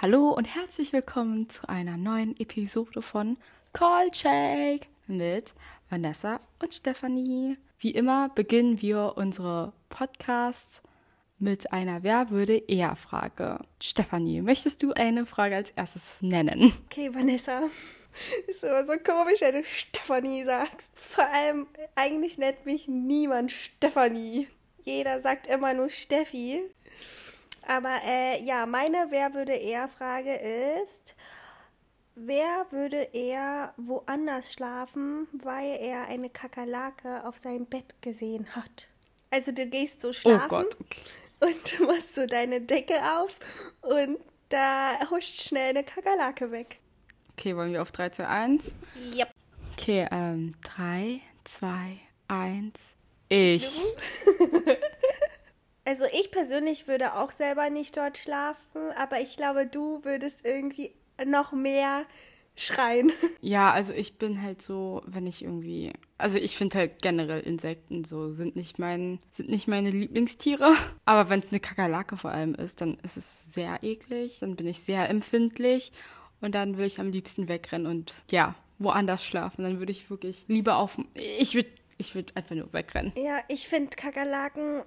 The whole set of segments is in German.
Hallo und herzlich willkommen zu einer neuen Episode von Call Shake mit Vanessa und Stefanie. Wie immer beginnen wir unsere Podcasts mit einer Wer würde eher Frage. Stefanie, möchtest du eine Frage als erstes nennen? Okay, Vanessa. Ist immer so komisch, wenn du Stefanie sagst. Vor allem, eigentlich nennt mich niemand Stefanie. Jeder sagt immer nur Steffi. Aber äh, ja, meine Wer würde eher Frage ist, wer würde eher woanders schlafen, weil er eine Kakerlake auf seinem Bett gesehen hat? Also du gehst so schlafen Oh Gott, okay. und du machst so deine Decke auf und da huscht schnell eine Kakerlake weg. Okay, wollen wir auf 3, 2, 1? Yep. Okay, ähm, 3, 2, 1. Ich. Also ich persönlich würde auch selber nicht dort schlafen, aber ich glaube, du würdest irgendwie noch mehr schreien. Ja, also ich bin halt so, wenn ich irgendwie, also ich finde halt generell Insekten so sind nicht mein, sind nicht meine Lieblingstiere. Aber wenn es eine Kakerlake vor allem ist, dann ist es sehr eklig, dann bin ich sehr empfindlich und dann will ich am liebsten wegrennen und ja, woanders schlafen. Dann würde ich wirklich lieber auf, ich würde, ich würde einfach nur wegrennen. Ja, ich finde Kakerlaken,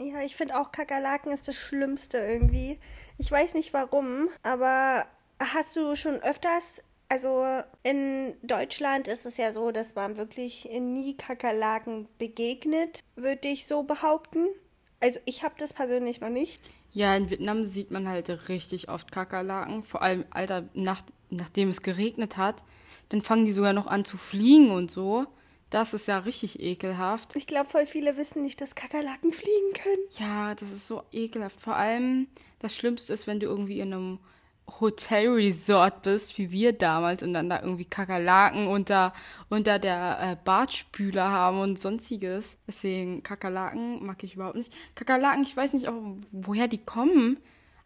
ja, ich finde auch Kakerlaken ist das Schlimmste irgendwie. Ich weiß nicht warum, aber hast du schon öfters, also in Deutschland ist es ja so, dass man wirklich nie Kakerlaken begegnet, würde ich so behaupten. Also ich habe das persönlich noch nicht. Ja, in Vietnam sieht man halt richtig oft Kakerlaken. Vor allem, Alter, nach, nachdem es geregnet hat, dann fangen die sogar noch an zu fliegen und so. Das ist ja richtig ekelhaft. Ich glaube, voll viele wissen nicht, dass Kakerlaken fliegen können. Ja, das ist so ekelhaft. Vor allem, das Schlimmste ist, wenn du irgendwie in einem Hotelresort bist, wie wir damals, und dann da irgendwie Kakerlaken unter, unter der äh, Badspüler haben und sonstiges. Deswegen, Kakerlaken mag ich überhaupt nicht. Kakerlaken, ich weiß nicht auch, woher die kommen,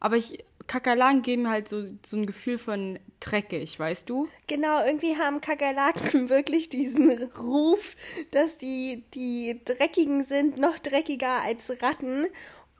aber ich, Kakerlaken geben halt so, so ein Gefühl von dreckig, weißt du? Genau, irgendwie haben Kakerlaken wirklich diesen Ruf, dass die, die dreckigen sind, noch dreckiger als Ratten.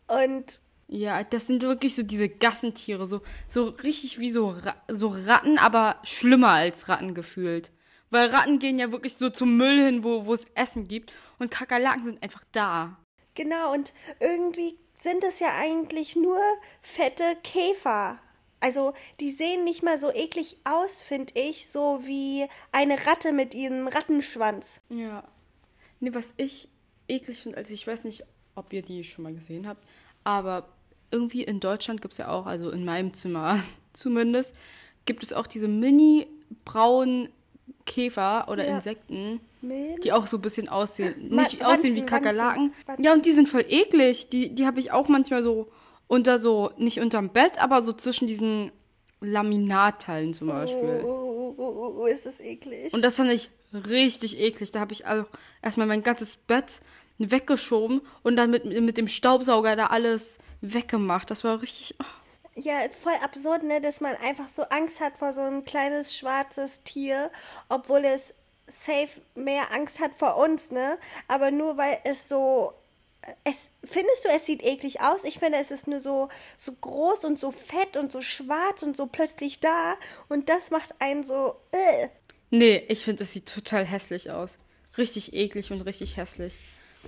Und Ja, das sind wirklich so diese Gassentiere, so, so richtig wie so, Ra so Ratten, aber schlimmer als Ratten gefühlt. Weil Ratten gehen ja wirklich so zum Müll hin, wo, wo es Essen gibt. Und Kakerlaken sind einfach da. genau, und irgendwie sind es ja eigentlich nur fette Käfer. Also, die sehen nicht mal so eklig aus, finde ich, so wie eine Ratte mit ihrem Rattenschwanz. Ja. Nee, was ich eklig finde, also ich weiß nicht, ob ihr die schon mal gesehen habt, aber irgendwie in Deutschland gibt es ja auch, also in meinem Zimmer zumindest, gibt es auch diese mini-braunen Käfer oder Ja. Insekten, Milben? die auch so ein bisschen aussehen. Nicht aussehen wie Wanzen, Kakerlaken. Wanzen, Wanzen. Ja, und die sind voll eklig. Die, die habe ich auch manchmal so unter so, nicht unterm Bett, aber so zwischen diesen Laminatteilen zum Oh, Beispiel. oh, oh, oh, oh, ist das eklig. Und das fand ich richtig eklig. Da habe ich also erstmal mein ganzes Bett weggeschoben und dann mit, mit dem Staubsauger da alles weggemacht. Das war richtig. oh. Ja, voll absurd, ne, dass man einfach so Angst hat vor so ein kleines schwarzes Tier, obwohl es safe mehr Angst hat vor uns, ne? Aber nur weil es so es findest du, es sieht eklig aus? Ich finde, es ist nur so so groß und so fett und so schwarz und so plötzlich da und das macht einen so äh. Nee, ich finde, es sieht total hässlich aus. Richtig eklig und richtig hässlich.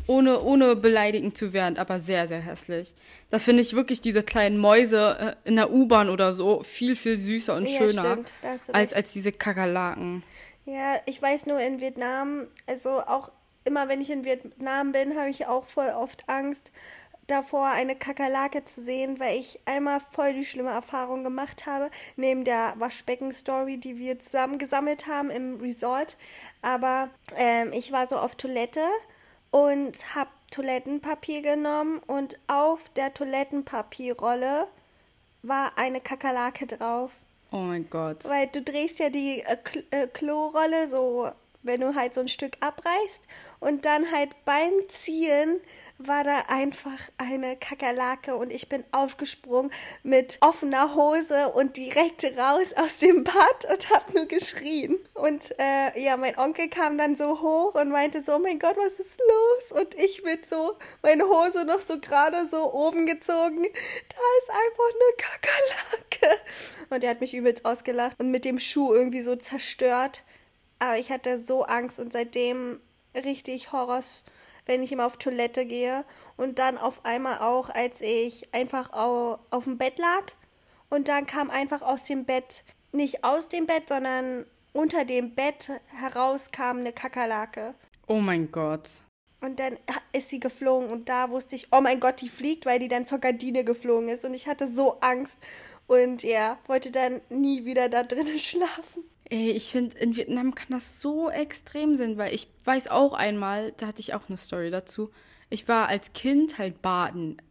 Ohne, ohne beleidigend zu werden, aber sehr, sehr hässlich. Da finde ich wirklich diese kleinen Mäuse äh, in der U-Bahn oder so viel, viel süßer und Ja, schöner als, als diese Kakerlaken. Ja, ich weiß nur in Vietnam, also auch immer wenn ich in Vietnam bin, habe ich auch voll oft Angst davor, eine Kakerlake zu sehen, weil ich einmal voll die schlimme Erfahrung gemacht habe, neben der Waschbecken-Story, die wir zusammen gesammelt haben im Resort. Aber ähm, ich war so auf Toilette und habe Toilettenpapier genommen und auf der Toilettenpapierrolle war eine Kakerlake drauf. Oh mein Gott. Weil du drehst ja die äh, Kl äh, Klorolle so, wenn du halt so ein Stück abreißt und dann halt beim Ziehen war da einfach eine Kakerlake und ich bin aufgesprungen mit offener Hose und direkt raus aus dem Bad und hab nur geschrien. Und äh, ja, mein Onkel kam dann so hoch und meinte so, oh mein Gott, was ist los? Und ich mit so, meine Hose noch so gerade so oben gezogen. Da ist einfach eine Kakerlake. Und er hat mich übelst ausgelacht und mit dem Schuh irgendwie so zerstört. Aber ich hatte so Angst und seitdem richtig Horrors, wenn ich immer auf Toilette gehe. Und dann auf einmal auch, als ich einfach auf, auf dem Bett lag. Und dann kam einfach aus dem Bett, nicht aus dem Bett, sondern unter dem Bett heraus kam eine Kakerlake. Oh mein Gott. Und dann ist sie geflogen und da wusste ich, oh mein Gott, die fliegt, weil die dann zur Gardine geflogen ist. Und ich hatte so Angst und ja, wollte dann nie wieder da drinnen schlafen. Ey, ich finde, in Vietnam kann das so extrem sein, weil ich weiß auch einmal, da hatte ich auch eine Story dazu. Ich war als Kind halt baden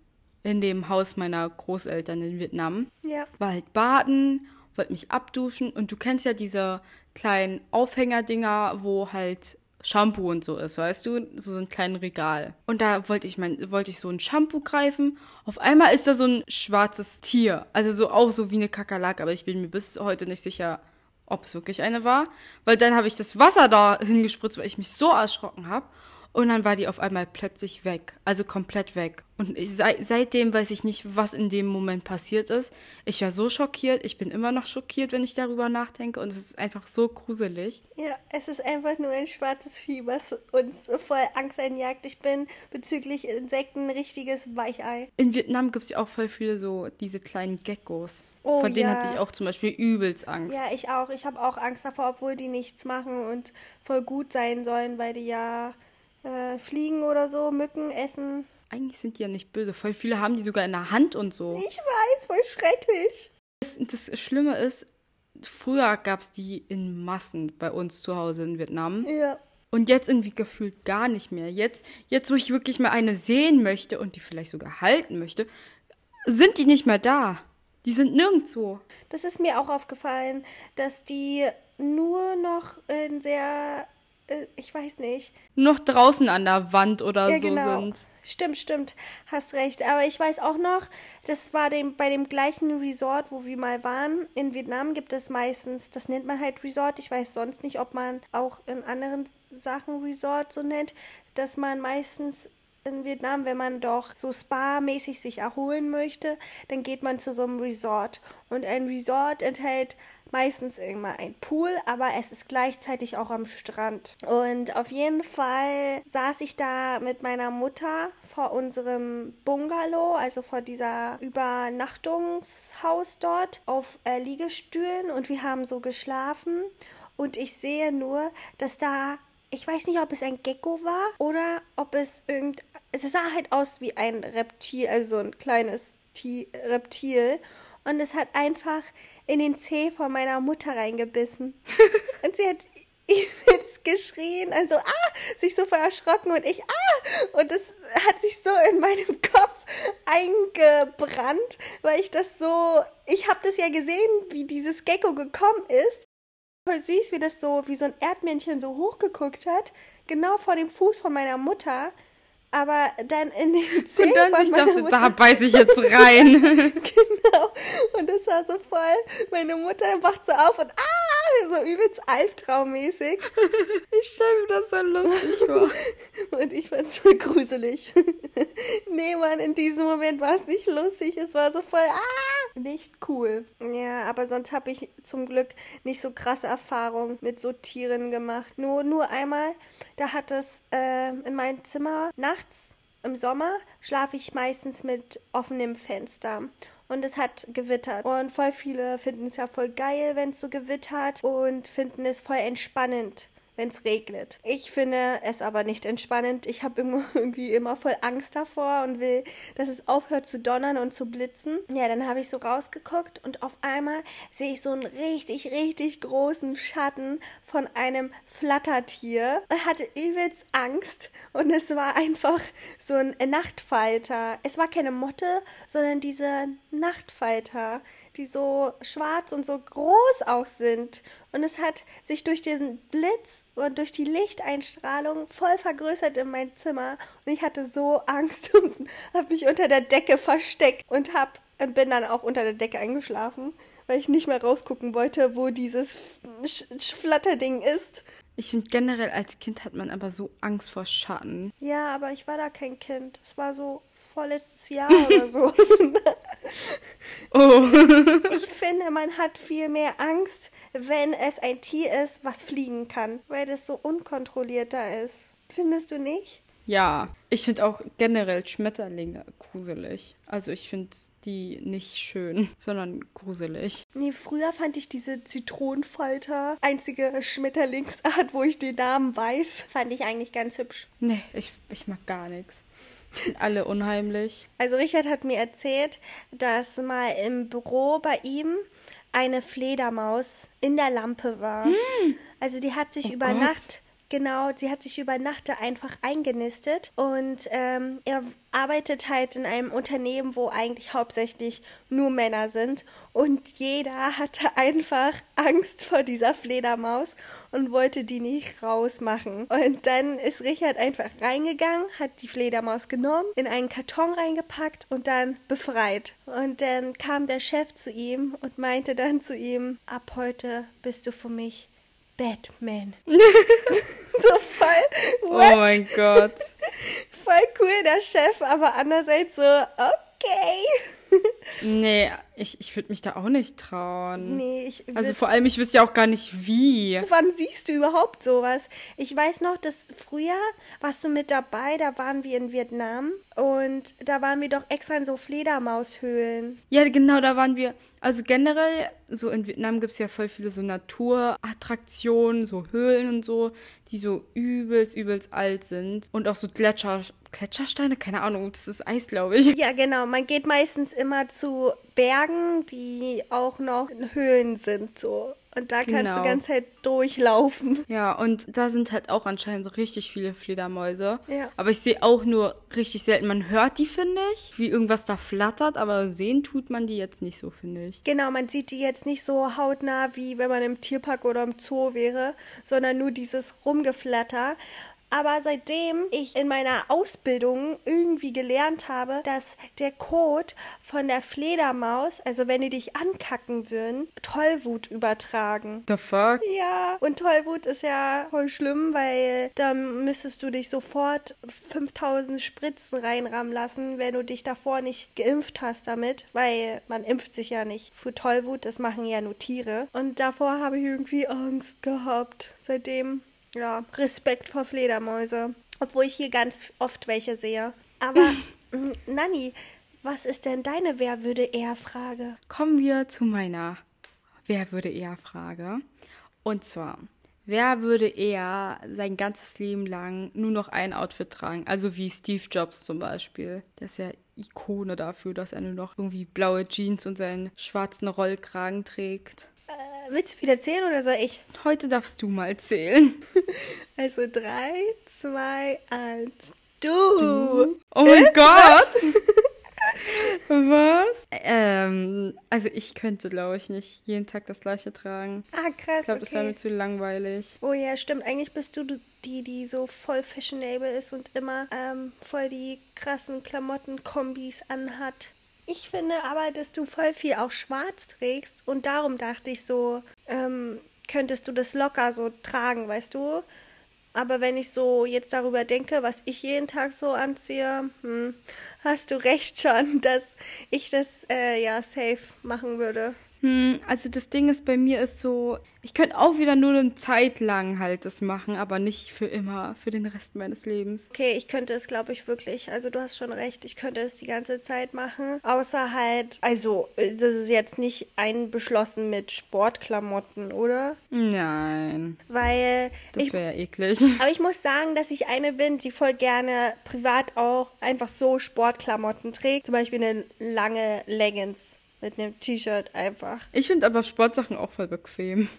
in dem Haus meiner Großeltern in Vietnam. Ja. War halt baden, wollte mich abduschen und du kennst ja diese kleinen Aufhängerdinger, wo halt Shampoo und so ist, weißt du? So, so ein kleines Regal. Und da wollte ich mein, wollte ich so ein Shampoo greifen. Auf einmal ist da so ein schwarzes Tier. Also so auch so wie eine Kakerlake, aber ich bin mir bis heute nicht sicher, ob es wirklich eine war. Weil dann habe ich das Wasser da hingespritzt, weil ich mich so erschrocken habe. Und dann war die auf einmal plötzlich weg. Also komplett weg. Und ich, seit, seitdem weiß ich nicht, was in dem Moment passiert ist. Ich war so schockiert. Ich bin immer noch schockiert, wenn ich darüber nachdenke. Und es ist einfach so gruselig. Ja, es ist einfach nur ein schwarzes Vieh, was uns voll Angst einjagt. Ich bin bezüglich Insekten ein richtiges Weichei. In Vietnam gibt es ja auch voll viele so diese kleinen Geckos. Oh, Von denen ja. hatte ich auch zum Beispiel übelst Angst. Ja, ich auch. Ich habe auch Angst davor, obwohl die nichts machen und voll gut sein sollen, weil die ja äh, fliegen oder so, Mücken essen. Eigentlich sind die ja nicht böse. Voll viele haben die sogar in der Hand und so. Ich weiß, voll schrecklich. Das, das Schlimme ist, früher gab es die in Massen bei uns zu Hause in Vietnam. Ja. Und jetzt irgendwie gefühlt gar nicht mehr. Jetzt, jetzt, wo ich wirklich mal eine sehen möchte und die vielleicht sogar halten möchte, sind die nicht mehr da. Die sind nirgendwo. Das ist mir auch aufgefallen, dass die nur noch in sehr, ich weiß nicht. Noch draußen an der Wand oder Ja, so genau. sind. Stimmt, stimmt, hast recht. Aber ich weiß auch noch, das war dem, bei dem gleichen Resort, wo wir mal waren. In Vietnam gibt es meistens, das nennt man halt Resort. Ich weiß sonst nicht, ob man auch in anderen Sachen Resort so nennt, dass man meistens in Vietnam, wenn man doch so spa-mäßig sich erholen möchte, dann geht man zu so einem Resort. Und ein Resort enthält meistens immer ein Pool, aber es ist gleichzeitig auch am Strand. Und auf jeden Fall saß ich da mit meiner Mutter vor unserem Bungalow, also vor dieser Übernachtungshaus dort, auf äh, Liegestühlen und wir haben so geschlafen. Und ich sehe nur, dass da ich weiß nicht, ob es ein Gecko war oder ob es irgend. Es sah halt aus wie ein Reptil, also ein kleines Ti Reptil. Und es hat einfach in den Zeh von meiner Mutter reingebissen. und sie hat übelst geschrien, also ah, sich so voll erschrocken und ich ah. Und das hat sich so in meinem Kopf eingebrannt, weil ich das so. Ich habe das ja gesehen, wie dieses Gecko gekommen ist voll süß, wie das so, wie so ein Erdmännchen so hochgeguckt hat, genau vor dem Fuß von meiner Mutter, aber dann in den Zeh Und dann von meiner dachte, Mutter. da beiß ich jetzt rein. genau. Und das war so voll, meine Mutter wacht so auf und ah, so übelst albtraummäßig. ich stelle mir das so lustig vor. Und ich fand's so gruselig. nee, Mann, in diesem Moment war es nicht lustig. Es war so voll, ah, nicht cool. Ja, aber sonst habe ich zum Glück nicht so krasse Erfahrungen mit so Tieren gemacht. Nur, nur einmal, da hat es äh, in meinem Zimmer nachts im Sommer schlafe ich meistens mit offenem Fenster. Und es hat gewittert. Und voll viele finden es ja voll geil, wenn es so gewittert und finden es voll entspannend wenn es regnet. Ich finde es aber nicht entspannend. Ich habe irgendwie immer voll Angst davor und will, dass es aufhört zu donnern und zu blitzen. Ja, dann habe ich so rausgeguckt und auf einmal sehe ich so einen richtig, richtig großen Schatten von einem Flattertier. Ich hatte übelst Angst und es war einfach so ein Nachtfalter. Es war keine Motte, sondern diese Nachtfalter die so schwarz und so groß auch sind. Und es hat sich durch den Blitz und durch die Lichteinstrahlung voll vergrößert in mein Zimmer. Und ich hatte so Angst und habe mich unter der Decke versteckt und hab, bin dann auch unter der Decke eingeschlafen, weil ich nicht mehr rausgucken wollte, wo dieses Sch Flatterding ist. Ich finde generell als Kind hat man aber so Angst vor Schatten. Ja, aber ich war da kein Kind. Es war so vorletztes Jahr oder so. Oh. Ich finde, man hat viel mehr Angst, wenn es ein Tier ist, was fliegen kann, weil das so unkontrollierter ist. Findest du nicht? ja, ich finde auch generell Schmetterlinge gruselig. Also ich finde die nicht schön, sondern gruselig. Nee, früher fand ich diese Zitronenfalter, einzige Schmetterlingsart, wo ich den Namen weiß, fand ich eigentlich ganz hübsch. Nee, ich, ich mag gar nichts. Alle unheimlich. Also Richard hat mir erzählt, dass mal im Büro bei ihm eine Fledermaus in der Lampe war. Also die hat sich Oh über Gott. Nacht, genau, sie hat sich über Nacht da einfach eingenistet und ähm, er arbeitet halt in einem Unternehmen, wo eigentlich hauptsächlich nur Männer sind und jeder hatte einfach Angst vor dieser Fledermaus und wollte die nicht rausmachen. Und dann ist Richard einfach reingegangen, hat die Fledermaus genommen, in einen Karton reingepackt und dann befreit. Und dann kam der Chef zu ihm und meinte dann zu ihm, ab heute bist du für mich Batman. so voll, Oh what? mein Gott. voll cool der Chef, aber andererseits so, okay. Nee, ich, ich würde mich da auch nicht trauen. nee, ich Also vor allem, ich wüsste ja auch gar nicht wie. Wann siehst du überhaupt sowas? Ich weiß noch, dass früher warst du mit dabei, da waren wir in Vietnam und da waren wir doch extra in so Fledermaushöhlen. Ja, genau, da waren wir. Also generell, so in Vietnam gibt es ja voll viele so Naturattraktionen, so Höhlen und so, die so übelst, übelst alt sind. Und auch so Gletscher, Gletschersteine, keine Ahnung, das ist Eis, glaube ich. Ja, genau. Man geht meistens immer zu Bergen, die auch noch in Höhlen sind, so. Und da kannst Genau. du ganz halt durchlaufen. Ja, und da sind halt auch anscheinend richtig viele Fledermäuse. Ja. Aber ich sehe auch nur richtig selten. Man hört die, finde ich, wie irgendwas da flattert, aber sehen tut man die jetzt nicht so, finde ich. Genau, man sieht die jetzt nicht so hautnah, wie wenn man im Tierpark oder im Zoo wäre, sondern nur dieses Rumgeflatter. Aber seitdem ich in meiner Ausbildung irgendwie gelernt habe, dass der Kot von der Fledermaus, also wenn die dich ankacken würden, Tollwut übertragen. The fuck? Ja, und Tollwut ist ja voll schlimm, weil dann müsstest du dich sofort 5000 Spritzen reinrammen lassen, wenn du dich davor nicht geimpft hast damit, weil man impft sich ja nicht für Tollwut, das machen ja nur Tiere. Und davor habe ich irgendwie Angst gehabt. Seitdem, ja, Respekt vor Fledermäuse. Obwohl ich hier ganz oft welche sehe. Aber, m, Nanni, was ist denn deine Wer würde eher Frage? Kommen wir zu meiner Wer würde eher Frage. Und zwar, wer würde eher sein ganzes Leben lang nur noch ein Outfit tragen? Also wie Steve Jobs zum Beispiel. Der ist ja Ikone dafür, dass er nur noch irgendwie blaue Jeans und seinen schwarzen Rollkragen trägt. Äh, willst du wieder zählen oder soll ich? Heute darfst du mal zählen. Also drei, zwei, eins. Du. Oh mein Gott! Was? Ähm, also ich könnte, glaube ich, nicht jeden Tag das gleiche tragen. Ah, krass. Ich glaube, das wäre okay. mir zu langweilig. Oh ja, stimmt. Eigentlich bist du die, die so voll fashionable ist und immer ähm, voll die krassen Klamotten-Kombis anhat. Ich finde aber, dass du voll viel auch schwarz trägst und darum dachte ich so, ähm, könntest du das locker so tragen, weißt du? Aber wenn ich so jetzt darüber denke, was ich jeden Tag so anziehe, hm, hast du recht schon, dass ich das äh, ja safe machen würde. Hm, also das Ding ist bei mir ist so, ich könnte auch wieder nur eine Zeit lang halt das machen, aber nicht für immer, für den Rest meines Lebens. Okay, ich könnte es, glaube ich, wirklich. Also du hast schon recht, ich könnte es die ganze Zeit machen. Außer halt, also, äh, das ist jetzt nicht einbeschlossen mit Sportklamotten, oder? Nein, Weil das wäre ja eklig. Aber ich muss sagen, dass ich eine bin, die voll gerne privat auch einfach so Sportklamotten trägt. Zum Beispiel eine lange Leggings mit einem T-Shirt einfach. Ich finde aber Sportsachen auch voll bequem.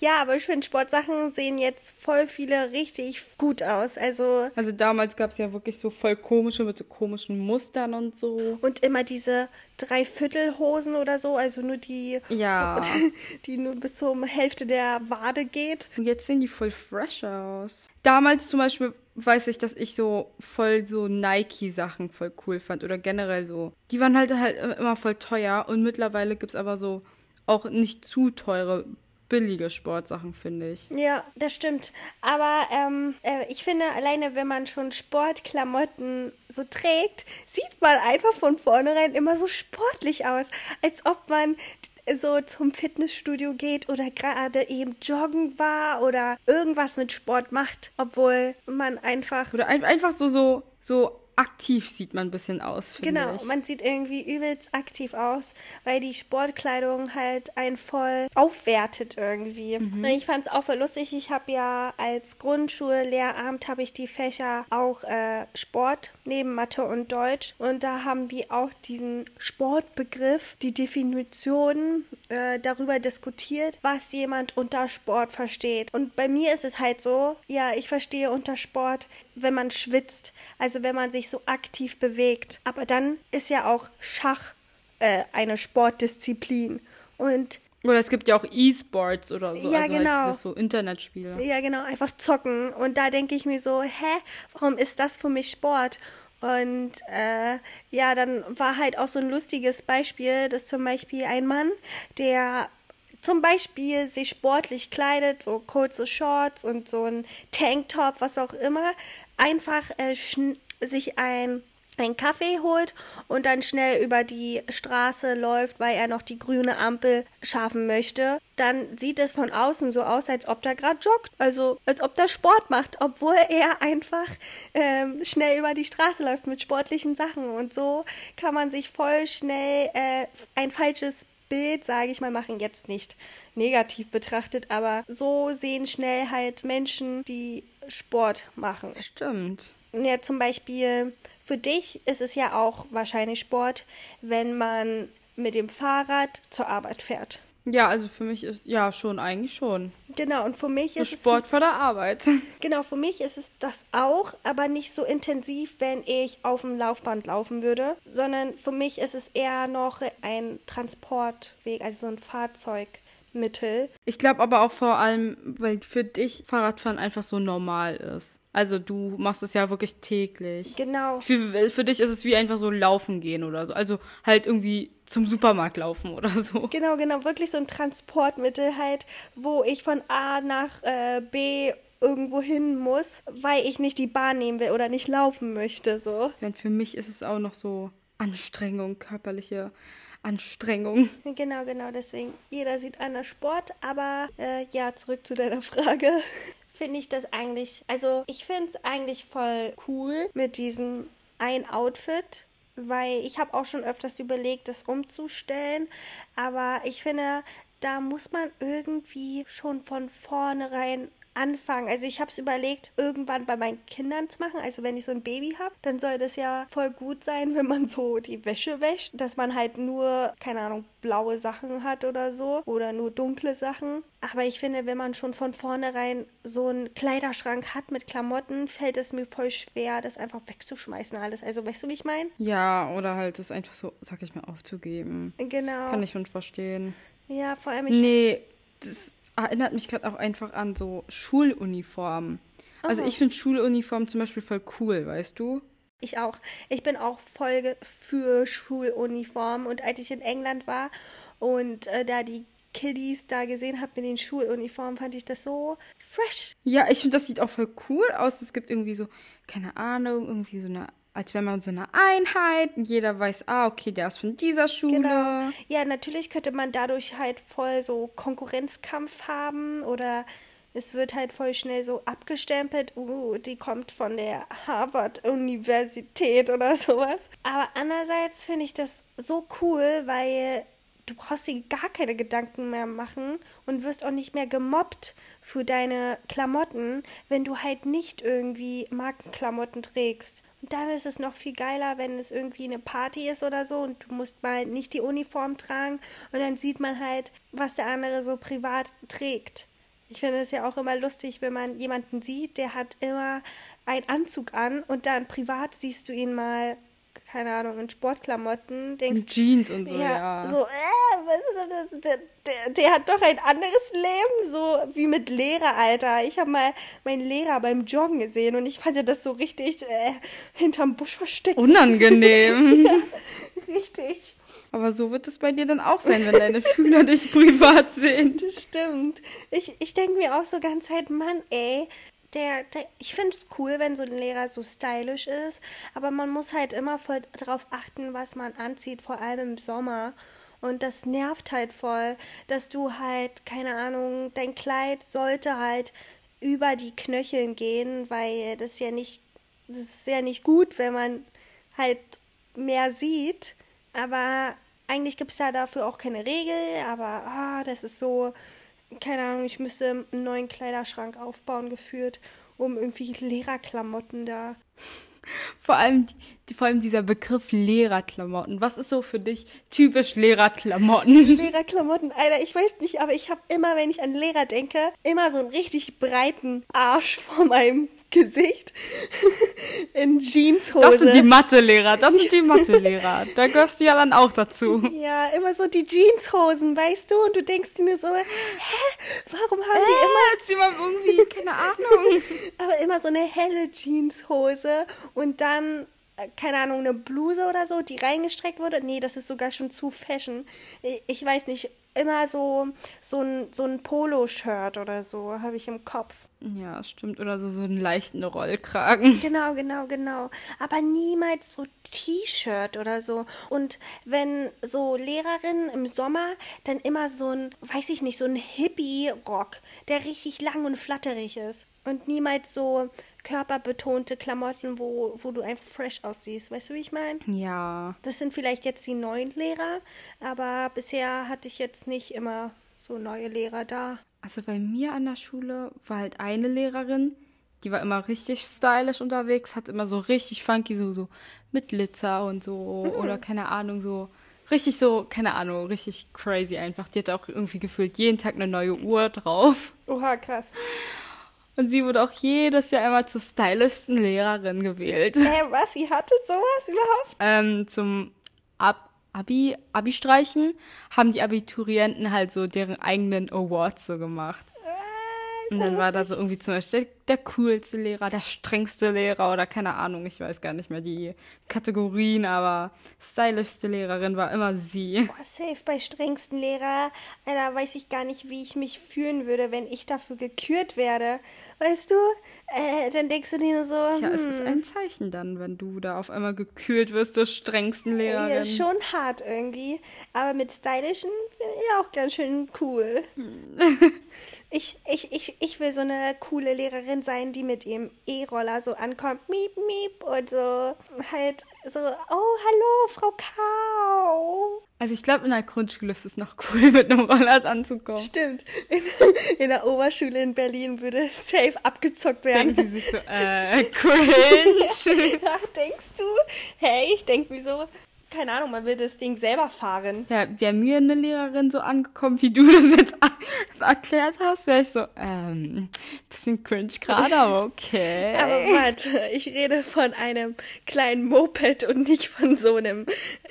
Ja, aber ich finde, Sportsachen sehen jetzt voll viele richtig gut aus. Also Also damals gab es ja wirklich so voll komische mit so komischen Mustern und so. Und immer diese Dreiviertelhosen oder so, also nur die, Ja. die nur bis zur Hälfte der Wade geht. Und jetzt sehen die voll fresh aus. Damals zum Beispiel weiß ich, dass ich so voll so Nike-Sachen voll cool fand oder generell so. Die waren halt halt immer voll teuer und mittlerweile gibt's aber so auch nicht zu teure billige Sportsachen, finde ich. Ja, das stimmt. Aber ähm, äh, ich finde, alleine wenn man schon Sportklamotten so trägt, sieht man einfach von vornherein immer so sportlich aus. Als ob man so zum Fitnessstudio geht oder gerade eben joggen war oder irgendwas mit Sport macht, obwohl man einfach. Oder ein, einfach so, so, so aktiv sieht man ein bisschen aus, Genau, ich. man sieht irgendwie übelst aktiv aus, weil die Sportkleidung halt einen voll aufwertet irgendwie. Mhm. Ich fand es auch voll lustig. Ich habe ja als Grundschullehramt habe ich die Fächer auch äh, Sport neben Mathe und Deutsch und da haben wir auch diesen Sportbegriff, die Definition äh, darüber diskutiert, was jemand unter Sport versteht. Und bei mir ist es halt so, ja, ich verstehe unter Sport, wenn man schwitzt, also wenn man sich so aktiv bewegt. Aber dann ist ja auch Schach äh, eine Sportdisziplin. Und Oder es gibt ja auch E-Sports oder so. Ja, also genau. Halt so Internetspiele. ja, genau, einfach zocken. Und da denke ich mir so, hä, warum ist das für mich Sport? Und äh, ja, dann war halt auch so ein lustiges Beispiel, dass zum Beispiel ein Mann, der zum Beispiel sich sportlich kleidet, so kurze Shorts und so ein Tanktop, was auch immer, einfach äh, sich ein einen Kaffee holt und dann schnell über die Straße läuft, weil er noch die grüne Ampel schaffen möchte, dann sieht es von außen so aus, als ob der gerade joggt. Also als ob der Sport macht, obwohl er einfach ähm, schnell über die Straße läuft mit sportlichen Sachen. Und so kann man sich voll schnell äh, ein falsches Bild, sage ich mal, machen jetzt nicht negativ betrachtet, aber so sehen schnell halt Menschen, die Sport machen. Stimmt. Ja, zum Beispiel für dich ist es ja auch wahrscheinlich Sport, wenn man mit dem Fahrrad zur Arbeit fährt. Ja, also für mich ist, ja, schon, eigentlich schon. Genau, und für mich So ist Sport vor der Arbeit. es genau, für mich ist es das auch, aber nicht so intensiv, wenn ich auf dem Laufband laufen würde, sondern für mich ist es eher noch ein Transportweg, also so ein Fahrzeugmittel. Ich glaube aber auch vor allem, weil für dich Fahrradfahren einfach so normal ist. Also du machst es ja wirklich täglich. Genau. Für, für dich ist es wie einfach so laufen gehen oder so. Also halt irgendwie zum Supermarkt laufen oder so. Genau, genau, wirklich so ein Transportmittel halt, wo ich von A nach äh, B irgendwo hin muss, weil ich nicht die Bahn nehmen will oder nicht laufen möchte, so. Während für mich ist es auch noch so Anstrengung, körperliche Anstrengung. Genau, genau, deswegen, jeder sieht anders Sport, aber äh, ja, zurück zu deiner Frage. Finde ich das eigentlich, also ich finde es eigentlich voll cool mit diesem ein Outfit, weil ich habe auch schon öfters überlegt, das umzustellen, aber ich finde, da muss man irgendwie schon von vornherein anfangen. Also ich habe es überlegt, irgendwann bei meinen Kindern zu machen. Also wenn ich so ein Baby habe, dann soll das ja voll gut sein, wenn man so die Wäsche wäscht, dass man halt nur, keine Ahnung, blaue Sachen hat oder so oder nur dunkle Sachen. Aber ich finde, wenn man schon von vornherein so einen Kleiderschrank hat mit Klamotten, fällt es mir voll schwer, das einfach wegzuschmeißen alles. Also weißt du, wie ich meine? Ja, oder halt es einfach so, sag ich mal, aufzugeben. Genau. Kann ich schon verstehen. Ja, vor allem ich. Nee, das erinnert mich gerade auch einfach an so Schuluniformen. Also ich finde Schuluniformen zum Beispiel voll cool, weißt du? Ich auch. Ich bin auch voll für Schuluniformen. Und als ich in England war und äh, da die Kiddies da gesehen habe mit den Schuluniformen, fand ich das so fresh. Ja, ich finde, das sieht auch voll cool aus. Es gibt irgendwie so, keine Ahnung, irgendwie so eine, als wäre man so eine Einheit und jeder weiß, ah, okay, der ist von dieser Schule. Genau. Ja, natürlich könnte man dadurch halt voll so Konkurrenzkampf haben oder es wird halt voll schnell so abgestempelt, uh, die kommt von der Harvard-Universität oder sowas. Aber andererseits finde ich das so cool, weil du brauchst dir gar keine Gedanken mehr machen und wirst auch nicht mehr gemobbt für deine Klamotten, wenn du halt nicht irgendwie Markenklamotten trägst. Und dann ist es noch viel geiler, wenn es irgendwie eine Party ist oder so und du musst mal nicht die Uniform tragen und dann sieht man halt, was der andere so privat trägt. Ich finde es ja auch immer lustig, wenn man jemanden sieht, der hat immer einen Anzug an und dann privat siehst du ihn mal, keine Ahnung, in Sportklamotten, denkst Und Jeans und so, ja. ja, so, äh, was ist das? Der, der, der hat doch ein anderes Leben, so wie mit Lehrer, Alter. Ich habe mal meinen Lehrer beim Joggen gesehen und ich fand ja das so richtig äh, hinterm Busch versteckt. Unangenehm. Richtig. Aber so wird es bei dir dann auch sein, wenn deine Schüler dich privat sehen. Das stimmt. Ich, ich denke mir auch so ganz Zeit, Mann, ey, der, der, ich finde es cool, wenn so ein Lehrer so stylisch ist, aber man muss halt immer voll darauf achten, was man anzieht, vor allem im Sommer. Und das nervt halt voll, dass du halt, keine Ahnung, dein Kleid sollte halt über die Knöcheln gehen, weil das ja nicht, das ist ja nicht gut, wenn man halt mehr sieht. Aber eigentlich gibt es ja dafür auch keine Regel, aber ah, das ist so, keine Ahnung, ich müsste einen neuen Kleiderschrank aufbauen, geführt, um irgendwie Lehrerklamotten da. Vor allem, die, vor allem dieser Begriff Lehrerklamotten. Was ist so für dich typisch Lehrerklamotten? Lehrerklamotten, Alter, ich weiß nicht, aber ich habe immer, wenn ich an Lehrer denke, immer so einen richtig breiten Arsch vor meinem Gesicht in Jeanshose. Das sind die Mathelehrer, das sind die Mathelehrer. Da gehörst du ja dann auch dazu. Ja, immer so die Jeanshosen, weißt du? Und du denkst dir nur so, hä, warum haben die Äh, immer... zieh mal irgendwie, keine Ahnung. Aber immer so eine helle Jeanshose und dann, äh, keine Ahnung, eine Bluse oder so, die reingestreckt wurde. Nee, das ist sogar schon zu fashion. Ich weiß nicht, immer so, so ein, so ein Poloshirt oder so habe ich im Kopf. Ja, stimmt. Oder so, so einen leichten Rollkragen. Genau, genau, genau. Aber niemals so T-Shirt oder so. Und wenn so Lehrerinnen im Sommer, dann immer so ein, weiß ich nicht, so ein Hippie-Rock, der richtig lang und flatterig ist. Und niemals so körperbetonte Klamotten, wo, wo du einfach fresh aussiehst. Weißt du, wie ich meine? Ja. Das sind vielleicht jetzt die neuen Lehrer, aber bisher hatte ich jetzt nicht immer so neue Lehrer da. Also bei mir an der Schule war halt eine Lehrerin, die war immer richtig stylisch unterwegs, hat immer so richtig funky, so, so mit Glitzer und so, oder keine Ahnung, so richtig so, keine Ahnung, richtig crazy einfach. Die hatte auch irgendwie gefühlt jeden Tag eine neue Uhr drauf. Oha, krass. Und sie wurde auch jedes Jahr immer zur stylischsten Lehrerin gewählt. Hä, was? Ihr hattet sowas überhaupt? Ähm, zum Ab Abi, Abi-Streichen haben die Abiturienten halt so deren eigenen Awards so gemacht. Äh, Und dann war da so irgendwie zum Beispiel der, coolste Lehrer, der strengste Lehrer oder keine Ahnung, ich weiß gar nicht mehr die Kategorien, aber stylischste Lehrerin war immer sie. Boah, safe bei strengsten Lehrer. Alter, weiß ich gar nicht, wie ich mich fühlen würde, wenn ich dafür gekürt werde. Weißt du? Äh, dann denkst du dir nur so, Tja, es hm, ist ein Zeichen dann, wenn du da auf einmal gekühlt wirst zur strengsten Lehrerin. ja, schon hart irgendwie. Aber mit stylischen finde ich auch ganz schön cool. Ich, ich, ich, ich will so eine coole Lehrerin sein, die mit ihrem E-Roller so ankommt, miep, miep, und so halt so, oh, hallo, Frau Kau. Also ich glaube, in der Grundschule ist es noch cool, mit einem Roller anzukommen. Stimmt. In, in der Oberschule in Berlin würde safe abgezockt werden. Denken die sich so, äh, cringe. Ach, denkst du? Hey, ich denk, wieso? Keine Ahnung, man will das Ding selber fahren. Ja, wäre mir eine Lehrerin so angekommen, wie du das jetzt erklärt hast, wäre ich so, ähm, bisschen cringe gerade, aber okay. Aber warte, ich rede von einem kleinen Moped und nicht von so einem,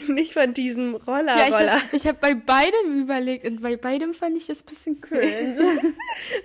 nicht von diesem Roller. ja, ich habe hab bei beidem überlegt und bei beidem fand ich das bisschen cringe.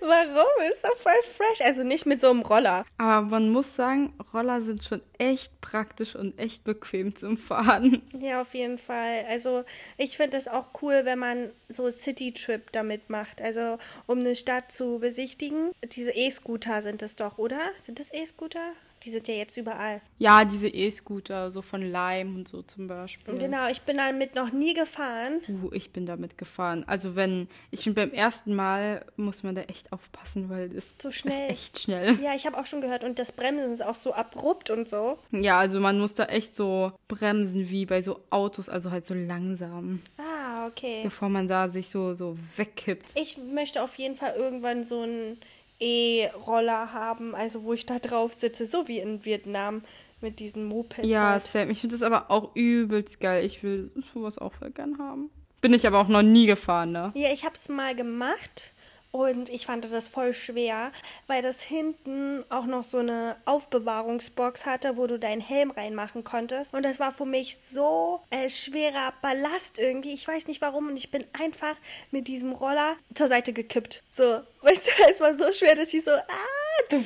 Warum? Ist doch voll fresh. Also nicht mit so einem Roller. aber man muss sagen, Roller sind schon echt praktisch und echt bequem zum Fahren. Ja, auf jeden Fall. Also ich finde es auch cool, wenn man so City-Trip damit macht. Also um eine Stadt zu besichtigen. Diese E-Scooter sind es doch, oder? Sind das E-Scooter? Die sind ja jetzt überall. Ja, diese E-Scooter, so von Lime und so zum Beispiel. Genau, ich bin damit noch nie gefahren. Uh, ich bin damit gefahren. Also wenn, ich bin beim ersten Mal, muss man da echt aufpassen, weil es So schnell. ist echt schnell. Ja, ich habe auch schon gehört. Und das Bremsen ist auch so abrupt und so. Ja, also man muss da echt so bremsen wie bei so Autos, also halt so langsam, Ah, okay. bevor man da sich so, so wegkippt. Ich möchte auf jeden Fall irgendwann so einen E-Roller haben, also wo ich da drauf sitze, so wie in Vietnam mit diesen Mopeds. Ja, halt. Sam, ich finde das aber auch übelst geil. Ich will sowas auch voll gern haben. Bin ich aber auch noch nie gefahren, ne? Ja, ich habe es mal gemacht und ich fand das voll schwer, weil das hinten auch noch so eine Aufbewahrungsbox hatte, wo du deinen Helm reinmachen konntest. Und das war für mich so äh, schwerer Ballast irgendwie. Ich weiß nicht warum und ich bin einfach mit diesem Roller zur Seite gekippt. So, weißt du, es war so schwer, dass ich so, ah.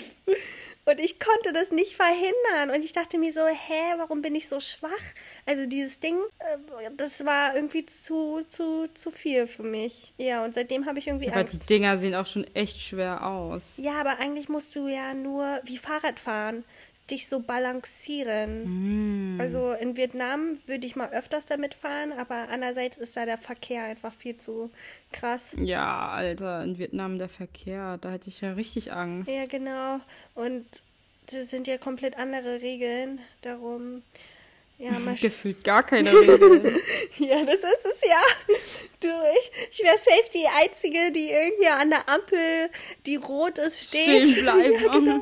Und ich konnte das nicht verhindern. Und ich dachte mir so, hä, warum bin ich so schwach? Also dieses Ding, äh, das war irgendwie zu, zu, zu viel für mich. Ja, und seitdem habe ich irgendwie Aber Angst. die Dinger sehen auch schon echt schwer aus. Ja, aber eigentlich musst du ja nur wie Fahrrad fahren, dich so balancieren. Also in Vietnam würde ich mal öfters damit fahren, aber andererseits ist da der Verkehr einfach viel zu krass. Ja, Alter, in Vietnam der Verkehr, da hätte ich ja richtig Angst. Ja, genau. Und das sind ja komplett andere Regeln. Darum, ja, Gefühlt gar keine Regeln. Ja, das ist es ja. Du, ich, ich wäre safe die Einzige, die irgendwie an der Ampel, die rot ist, steht. Stehen bleiben. Ja, genau.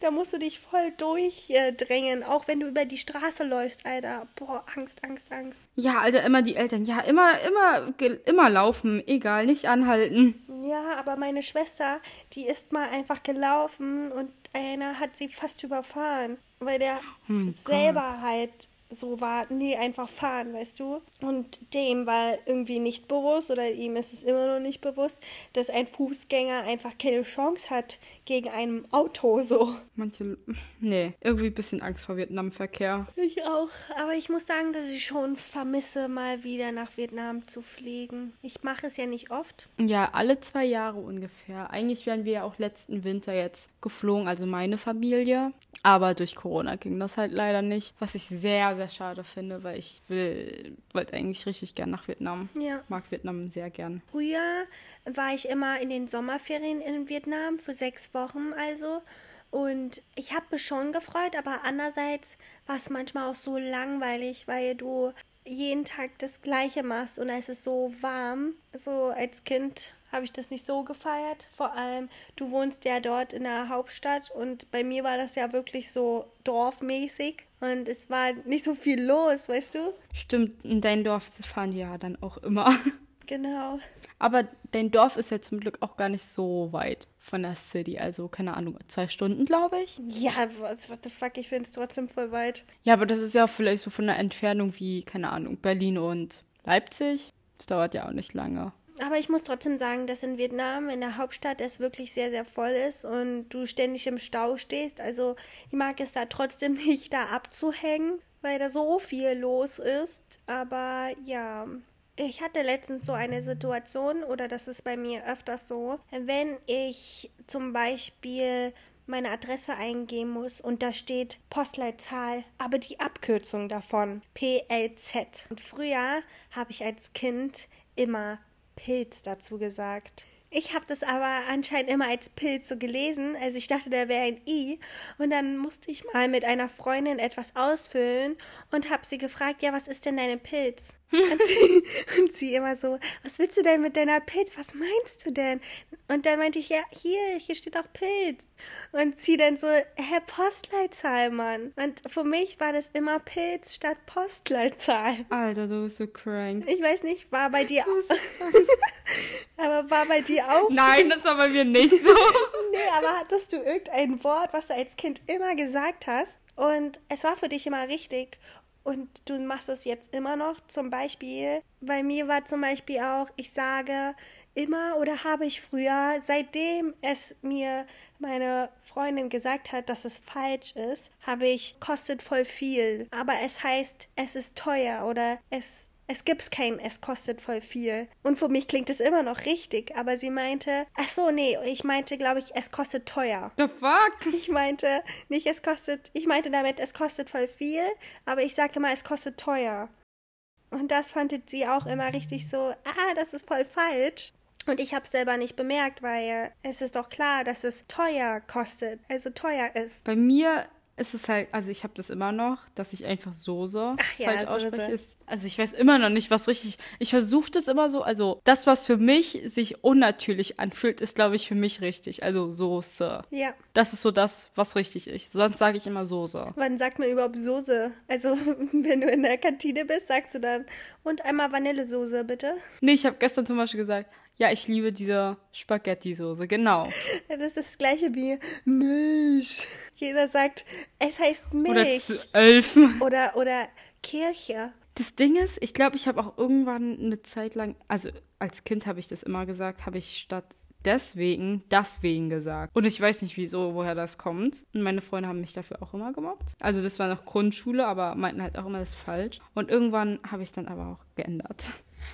Da musst du dich voll durchdrängen, auch wenn du über die Straße läufst, Alter. Boah, Angst, Angst, Angst. Ja, Alter, immer die Eltern. Ja, immer, immer, immer laufen. Egal, nicht anhalten. Ja, aber meine Schwester, die ist mal einfach gelaufen und einer hat sie fast überfahren, weil der mein selber halt so war, nee, einfach fahren, weißt du? Und dem war irgendwie nicht bewusst oder ihm ist es immer noch nicht bewusst, dass ein Fußgänger einfach keine Chance hat gegen ein Auto so. Manche, nee, irgendwie ein bisschen Angst vor Vietnam-Verkehr. Ich auch, aber ich muss sagen, dass ich schon vermisse, mal wieder nach Vietnam zu fliegen. Ich mache es ja nicht oft. Ja, alle zwei Jahre ungefähr. Eigentlich wären wir ja auch letzten Winter jetzt geflogen, also meine Familie. Aber durch Corona ging das halt leider nicht. Was ich sehr, sehr schade finde, weil ich will, wollte eigentlich richtig gern nach Vietnam. Ja. Mag Vietnam sehr gern. Früher war ich immer in den Sommerferien in Vietnam, für sechs Wochen also. Und ich habe mich schon gefreut, aber andererseits war es manchmal auch so langweilig, weil du jeden Tag das Gleiche machst und es ist so warm. So als Kind habe ich das nicht so gefeiert. Vor allem, du wohnst ja dort in der Hauptstadt und bei mir war das ja wirklich so dorfmäßig und es war nicht so viel los, weißt du? Stimmt, in dein Dorf fahren die ja dann auch immer. Genau. Aber dein Dorf ist ja zum Glück auch gar nicht so weit von der City. Also, keine Ahnung, zwei Stunden, glaube ich. Ja, was, what the fuck, ich finde es trotzdem voll weit. Ja, aber das ist ja vielleicht so von der Entfernung wie, keine Ahnung, Berlin und Leipzig. Das dauert ja auch nicht lange. Aber ich muss trotzdem sagen, dass in Vietnam, in der Hauptstadt, es wirklich sehr, sehr voll ist und du ständig im Stau stehst. Also ich mag es da trotzdem nicht, da abzuhängen, weil da so viel los ist. Aber ja, ich hatte letztens so eine Situation, oder das ist bei mir öfters so, wenn ich zum Beispiel meine Adresse eingeben muss und da steht Postleitzahl, aber die Abkürzung davon PLZ. Und früher habe ich als Kind immer Pilz dazu gesagt. Ich habe das aber anscheinend immer als Pilz so gelesen. Also ich dachte, da wäre ein I. Und dann musste ich mal mit einer Freundin etwas ausfüllen und habe sie gefragt, ja, was ist denn deine Pilz? Und sie, und sie immer so, was willst du denn mit deiner Pilz? Was meinst du denn? Und dann meinte ich, ja, hier, hier steht auch Pilz. Und sie dann so, hä, Postleitzahl, Mann. Und für mich war das immer Pilz statt Postleitzahl. Alter, du bist so crank. Ich weiß nicht, war bei dir auch. aber war bei dir auch? Nein, das war bei mir nicht so. Nee, aber hattest du irgendein Wort, was du als Kind immer gesagt hast und es war für dich immer richtig und du machst es jetzt immer noch? Zum Beispiel, bei mir war zum Beispiel auch, ich sage immer oder habe ich früher, seitdem es mir meine Freundin gesagt hat, dass es falsch ist, habe ich kostet voll viel. Aber es heißt, es ist teuer oder es es gibt kein, es kostet voll viel. Und für mich klingt es immer noch richtig, aber sie meinte, ach so, nee, ich meinte, glaube ich, es kostet teuer. The fuck? Ich meinte nicht, es kostet, ich meinte damit, es kostet voll viel, aber ich sage immer, es kostet teuer. Und das fandet sie auch immer richtig so, ah, das ist voll falsch. Und ich habe es selber nicht bemerkt, weil es ist doch klar, dass es teuer kostet, also teuer ist. Bei mir ist es halt, also ich habe das immer noch, dass ich einfach Soße Ach ja, falsch Soße. ausspreche. Ist, also ich weiß immer noch nicht, was richtig. Ich versuche das immer so. Also das, was für mich sich unnatürlich anfühlt, ist, glaube ich, für mich richtig. Also Soße. Ja. Das ist so das, was richtig ist. Sonst sage ich immer Soße. Wann sagt man überhaupt Soße? Also, wenn du in der Kantine bist, sagst du dann, und einmal Vanillesoße, bitte? Nee, ich habe gestern zum Beispiel gesagt, ja, ich liebe diese Spaghetti-Soße. Genau. Ja, Das ist das gleiche wie Milch. Jeder sagt, es heißt Oder Milch. zwölf. Oder, oder Kirche. Das Ding ist, ich glaube, ich habe auch irgendwann eine Zeit lang, also als Kind habe ich das immer gesagt, habe ich statt deswegen deswegen gesagt. Und ich weiß nicht wieso, woher das kommt. Und meine Freunde haben mich dafür auch immer gemobbt. Also das war noch Grundschule, aber meinten halt auch immer, das ist falsch. Und irgendwann habe ich es dann aber auch geändert.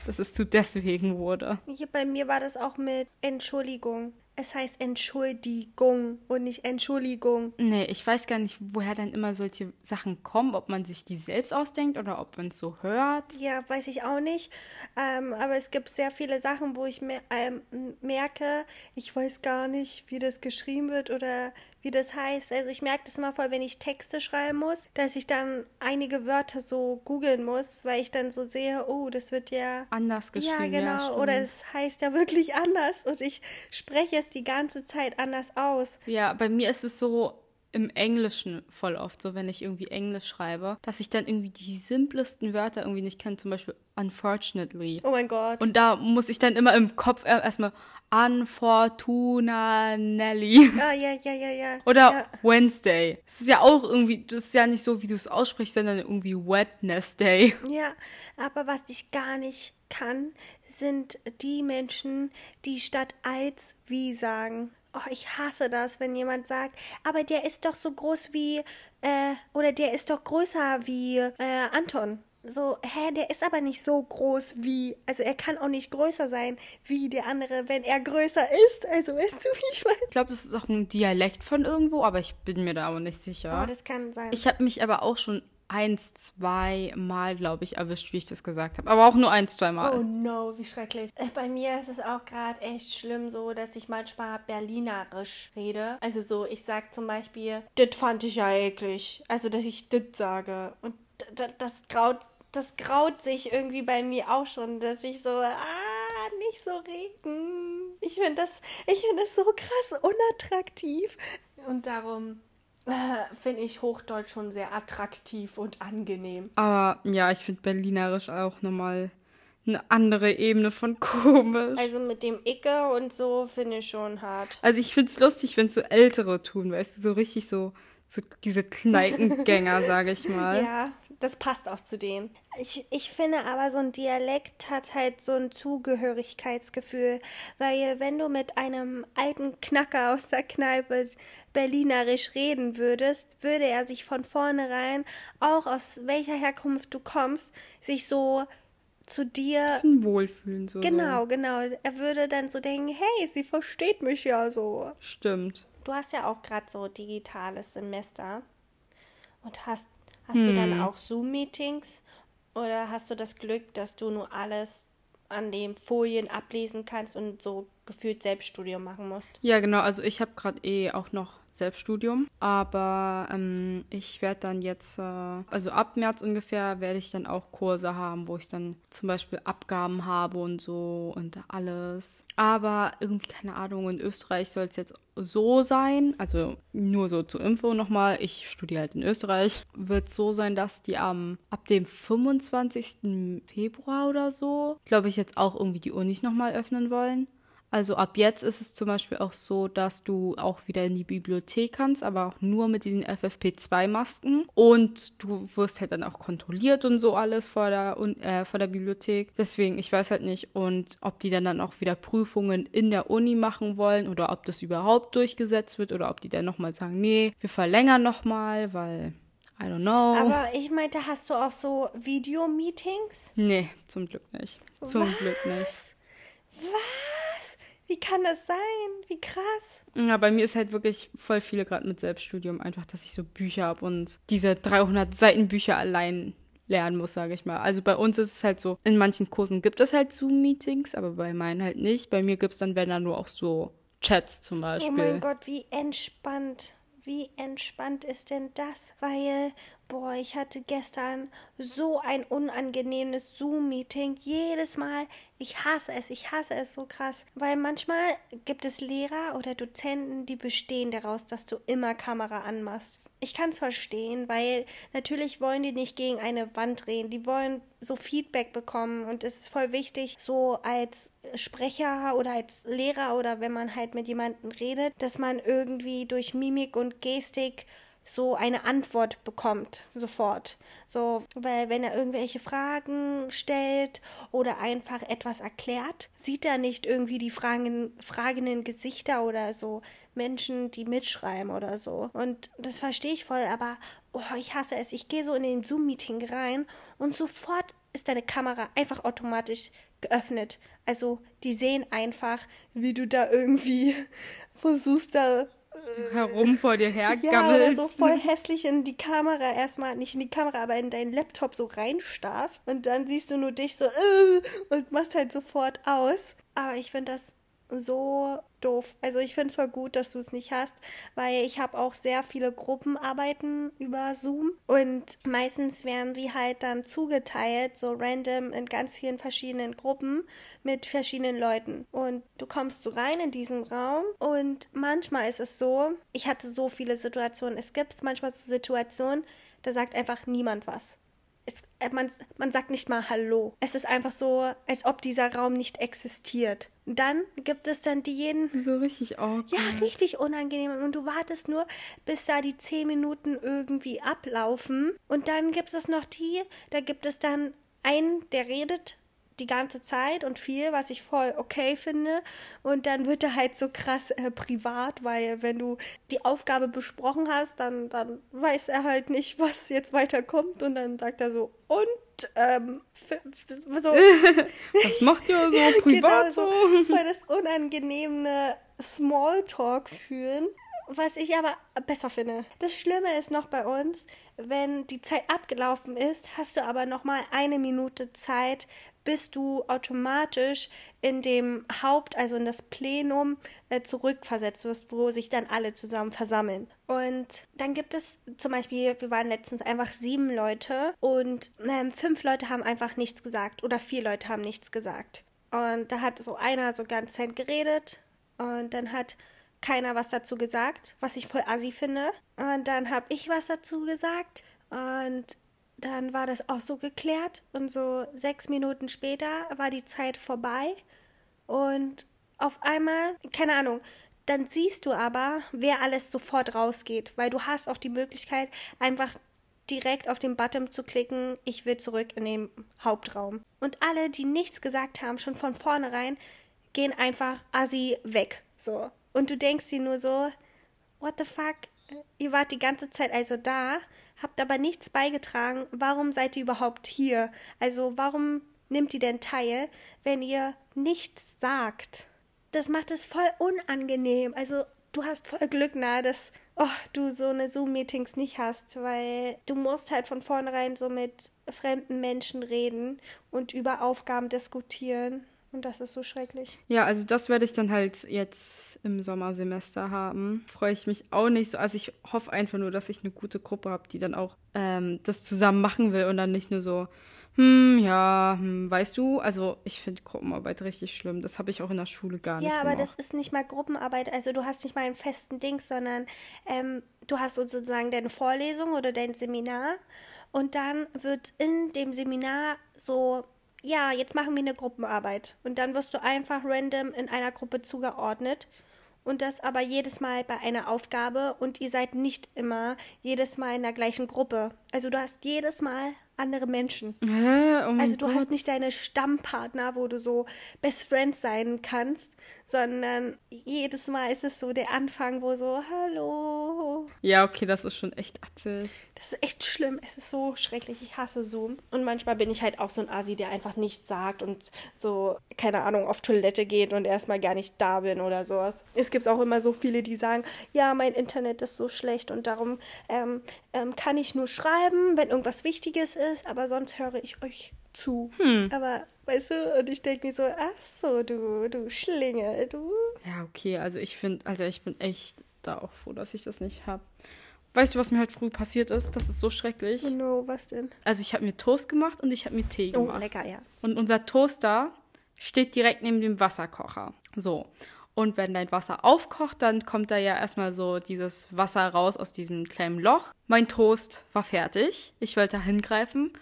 Dass es zu deswegen wurde. Hier bei mir war das auch mit Entschuldigung. Es heißt Entschuldigung und nicht Entschuldigung. Nee, ich weiß gar nicht, woher dann immer solche Sachen kommen, ob man sich die selbst ausdenkt oder ob man es so hört. Ja, weiß ich auch nicht. Ähm, aber es gibt sehr viele Sachen, wo ich mer ähm, merke, ich weiß gar nicht, wie das geschrieben wird oder wie das heißt. Also ich merke das immer voll, wenn ich Texte schreiben muss, dass ich dann einige Wörter so googeln muss, weil ich dann so sehe, oh, das wird ja anders geschrieben. Ja, genau. Ja, oder es heißt ja wirklich anders und ich spreche es die ganze Zeit anders aus. Ja, bei mir ist es so im Englischen voll oft so, wenn ich irgendwie Englisch schreibe, dass ich dann irgendwie die simplesten Wörter irgendwie nicht kenne, zum Beispiel unfortunately. Oh mein Gott. Und da muss ich dann immer im Kopf erstmal Unfortuna Nelly. Ah, ja, ja, ja, ja. Oder ja. Wednesday. Es ist ja auch irgendwie, das ist ja nicht so, wie du es aussprichst, sondern irgendwie Wednesday. Ja, aber was ich gar nicht kann, sind die Menschen, die statt als wie sagen. Oh, ich hasse das, wenn jemand sagt, aber der ist doch so groß wie, äh, oder der ist doch größer wie äh, Anton. So, hä, der ist aber nicht so groß wie, also er kann auch nicht größer sein wie der andere, wenn er größer ist. Also weißt du, wie ich meine? Ich glaube, das ist auch ein Dialekt von irgendwo, aber ich bin mir da aber nicht sicher. Oh, das kann sein. Ich habe mich aber auch schon eins, zwei Mal, glaube ich, erwischt, wie ich das gesagt habe. Aber auch nur eins, zwei Mal. Oh no, wie schrecklich. Äh, Bei mir ist es auch gerade echt schlimm so, dass ich manchmal berlinerisch rede. Also so, ich sag zum Beispiel, das fand ich ja eklig. Also, dass ich das sage. Und das graut, das graut sich irgendwie bei mir auch schon, dass ich so, ah, nicht so reden. Ich finde das, ich finde das so krass unattraktiv. Und darum äh, finde ich Hochdeutsch schon sehr attraktiv und angenehm. Aber ja, ich finde Berlinerisch auch nochmal eine andere Ebene von komisch. Also mit dem Icke und so finde ich schon hart. Also ich finde es lustig, wenn es so Ältere tun, weißt du, so richtig so, so diese Kneipengänger, sage ich mal. Ja, das passt auch zu denen. Ich, ich finde aber, so ein Dialekt hat halt so ein Zugehörigkeitsgefühl, weil wenn du mit einem alten Knacker aus der Kneipe berlinerisch reden würdest, würde er sich von vornherein, auch aus welcher Herkunft du kommst, sich so zu dir. Bisschen wohlfühlen, so. Genau, so. genau. Er würde dann so denken, hey, sie versteht mich ja so. Stimmt. Du hast ja auch gerade so digitales Semester und hast Hast hm. du dann auch Zoom-Meetings oder hast du das Glück, dass du nur alles an den Folien ablesen kannst und so gefühlt Selbststudium machen musst? Ja, genau. Also ich habe gerade eh auch noch Selbststudium. Aber ähm, ich werde dann jetzt, äh, also ab März ungefähr, werde ich dann auch Kurse haben, wo ich dann zum Beispiel Abgaben habe und so und alles. Aber irgendwie, keine Ahnung, in Österreich soll es jetzt so sein, also nur so zur Info nochmal, ich studiere halt in Österreich, wird so sein, dass die am, ab dem 25. Februar oder so, glaube ich, jetzt auch irgendwie die Unis nochmal öffnen wollen. Also ab jetzt ist es zum Beispiel auch so, dass du auch wieder in die Bibliothek kannst, aber auch nur mit diesen FFP2-Masken. Und du wirst halt dann auch kontrolliert und so alles vor der, äh, vor der Bibliothek. Deswegen, ich weiß halt nicht, und ob die dann, dann auch wieder Prüfungen in der Uni machen wollen oder ob das überhaupt durchgesetzt wird oder ob die dann nochmal sagen, nee, wir verlängern nochmal, weil I don't know. Aber ich meinte, hast du auch so Videomeetings? Nee, zum Glück nicht. Zum Was? Glück nicht. Was? Wie kann das sein? Wie krass. Ja, bei mir ist halt wirklich voll viele gerade mit Selbststudium einfach, dass ich so Bücher habe und diese 300 Seiten Bücher allein lernen muss, sage ich mal. Also bei uns ist es halt so, in manchen Kursen gibt es halt Zoom-Meetings, aber bei meinen halt nicht. Bei mir gibt es dann, wenn dann nur auch so Chats zum Beispiel. Oh mein Gott, wie entspannt. Wie entspannt ist denn das? Weil Boah, ich hatte gestern so ein unangenehmes Zoom-Meeting. Jedes Mal, ich hasse es, ich hasse es so krass. Weil manchmal gibt es Lehrer oder Dozenten, die bestehen daraus, dass du immer Kamera anmachst. Ich kann es verstehen, weil natürlich wollen die nicht gegen eine Wand drehen. Die wollen so Feedback bekommen und es ist voll wichtig, so als Sprecher oder als Lehrer oder wenn man halt mit jemandem redet, dass man irgendwie durch Mimik und Gestik so eine Antwort bekommt, sofort. So, weil wenn er irgendwelche Fragen stellt oder einfach etwas erklärt, sieht er nicht irgendwie die fragen, fragenden Gesichter oder so Menschen, die mitschreiben oder so. Und das verstehe ich voll, aber oh, ich hasse es. Ich gehe so in den Zoom-Meeting rein und sofort ist deine Kamera einfach automatisch geöffnet. Also die sehen einfach, wie du da irgendwie versuchst da herum vor dir hergammelst. Ja, oder so voll hässlich in die Kamera erstmal, nicht in die Kamera, aber in deinen Laptop so reinstarrst und dann siehst du nur dich so äh, und machst halt sofort aus. Aber ich finde das so doof. Also ich finde es zwar gut, dass du es nicht hast, weil ich habe auch sehr viele Gruppenarbeiten über Zoom und meistens werden wir halt dann zugeteilt, so random in ganz vielen verschiedenen Gruppen mit verschiedenen Leuten. Und du kommst so rein in diesen Raum und manchmal ist es so, ich hatte so viele Situationen, es gibt manchmal so Situationen, da sagt einfach niemand was es, äh, man, man sagt nicht mal Hallo. Es ist einfach so, als ob dieser Raum nicht existiert. Dann gibt es dann diejenigen. So richtig awkward. Ja, richtig unangenehm. Und du wartest nur, bis da die zehn Minuten irgendwie ablaufen. Und dann gibt es noch die, da gibt es dann einen, der redet die ganze Zeit und viel, was ich voll okay finde. Und dann wird er halt so krass äh, privat, weil wenn du die Aufgabe besprochen hast, dann, dann weiß er halt nicht, was jetzt weiterkommt. Und dann sagt er so, und ähm, so. was macht ihr so privat genau, so? Voll das unangenehme Smalltalk führen. Was ich aber besser finde. Das Schlimme ist noch bei uns, wenn die Zeit abgelaufen ist, hast du aber noch mal eine Minute Zeit, bis du automatisch in dem Haupt, also in das Plenum äh, zurückversetzt wirst, wo sich dann alle zusammen versammeln. Und dann gibt es zum Beispiel, wir waren letztens einfach sieben Leute und ähm, fünf Leute haben einfach nichts gesagt oder vier Leute haben nichts gesagt. Und da hat so einer so ganz Zeit geredet und dann hat keiner was dazu gesagt, was ich voll assi finde. Und dann habe ich was dazu gesagt und dann war das auch so geklärt und so sechs Minuten später war die Zeit vorbei und auf einmal, keine Ahnung, dann siehst du aber, wer alles sofort rausgeht, weil du hast auch die Möglichkeit, einfach direkt auf den Button zu klicken, ich will zurück in den Hauptraum. Und alle, die nichts gesagt haben, schon von vornherein, gehen einfach assi weg. So. Und du denkst dir nur so, what the fuck? Ihr wart die ganze Zeit also da, habt aber nichts beigetragen. Warum seid ihr überhaupt hier? Also warum nimmt ihr denn teil, wenn ihr nichts sagt? Das macht es voll unangenehm. Also du hast voll Glück, na, dass oh, du so eine Zoom-Meetings nicht hast, weil du musst halt von vornherein so mit fremden Menschen reden und über Aufgaben diskutieren. Und das ist so schrecklich. Ja, also das werde ich dann halt jetzt im Sommersemester haben. Freue ich mich auch nicht so. Also ich hoffe einfach nur, dass ich eine gute Gruppe habe, die dann auch ähm, das zusammen machen will und dann nicht nur so, hm, ja, hm, weißt du, also ich finde Gruppenarbeit richtig schlimm. Das habe ich auch in der Schule gar nicht. Ja, aber gemacht. das ist nicht mal Gruppenarbeit. Also du hast nicht mal einen festen Ding, sondern ähm, du hast sozusagen deine Vorlesung oder dein Seminar. Und dann wird in dem Seminar so ja, jetzt machen wir eine Gruppenarbeit. Und dann wirst du einfach random in einer Gruppe zugeordnet. Und das aber jedes Mal bei einer Aufgabe und ihr seid nicht immer jedes Mal in der gleichen Gruppe. Also du hast jedes Mal andere Menschen. Hä? Oh also du Gott. hast nicht deine Stammpartner, wo du so Best Friend sein kannst, sondern jedes Mal ist es so der Anfang, wo so Hallo. Ja, okay, das ist schon echt atzig. Das ist echt schlimm. Es ist so schrecklich. Ich hasse Zoom. Und manchmal bin ich halt auch so ein Asi, der einfach nichts sagt und so, keine Ahnung, auf Toilette geht und erstmal gar nicht da bin oder sowas. Es gibt auch immer so viele, die sagen, ja, mein Internet ist so schlecht und darum ähm, ähm, kann ich nur schreiben, wenn irgendwas Wichtiges ist, aber sonst höre ich euch zu. Hm. Aber weißt du, und ich denke mir so, ach so, du, du Schlingel, du. Ja, okay, also ich finde, also ich bin echt da auch froh, dass ich das nicht habe. Weißt du, was mir heute früh passiert ist? Das ist so schrecklich. Oh no, was denn? Also ich habe mir Toast gemacht und ich habe mir Tee Oh, gemacht. lecker, ja. Und unser Toaster steht direkt neben dem Wasserkocher. So. Und wenn dein Wasser aufkocht, dann kommt da ja erstmal so dieses Wasser raus aus diesem kleinen Loch. Mein Toast war fertig. Ich wollte da hingreifen.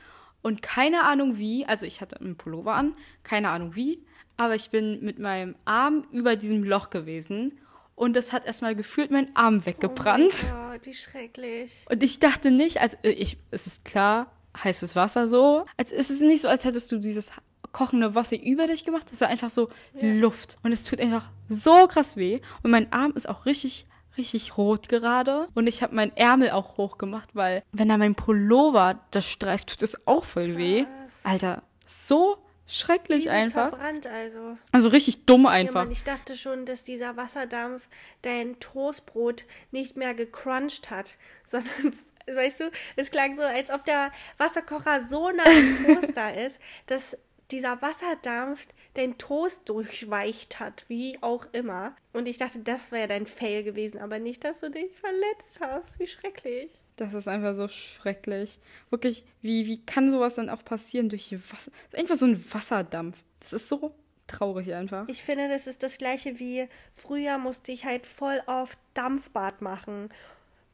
Und keine Ahnung wie, also ich hatte einen Pullover an, keine Ahnung wie, aber ich bin mit meinem Arm über diesem Loch gewesen und das hat erstmal gefühlt meinen Arm weggebrannt. Oh Gott, wie schrecklich. Und ich dachte nicht, also ich, es ist klar, heißes Wasser so. Als ist es nicht so, als hättest du dieses kochende Wasser über dich gemacht. Das war einfach so ja. Luft. Und es tut einfach so krass weh. Und mein Arm ist auch richtig, richtig rot gerade. Und ich habe meinen Ärmel auch hochgemacht, weil wenn da mein Pullover das streift, tut es auch voll krass. weh. Alter, so schrecklich einfach. verbrannt also. Also richtig dumm einfach. Ja, Mann, ich dachte schon, dass dieser Wasserdampf dein Toastbrot nicht mehr gecrunched hat, sondern weißt du, es klang so, als ob der Wasserkocher so nah am Toaster ist, dass dieser Wasserdampf den Toast durchweicht hat, wie auch immer. Und ich dachte, das wäre dein Fail gewesen, aber nicht, dass du dich verletzt hast. Wie schrecklich. Das ist einfach so schrecklich. Wirklich, wie, wie kann sowas dann auch passieren durch Wasser? Einfach so ein Wasserdampf. Das ist so traurig einfach. Ich finde, das ist das gleiche wie früher musste ich halt voll auf Dampfbad machen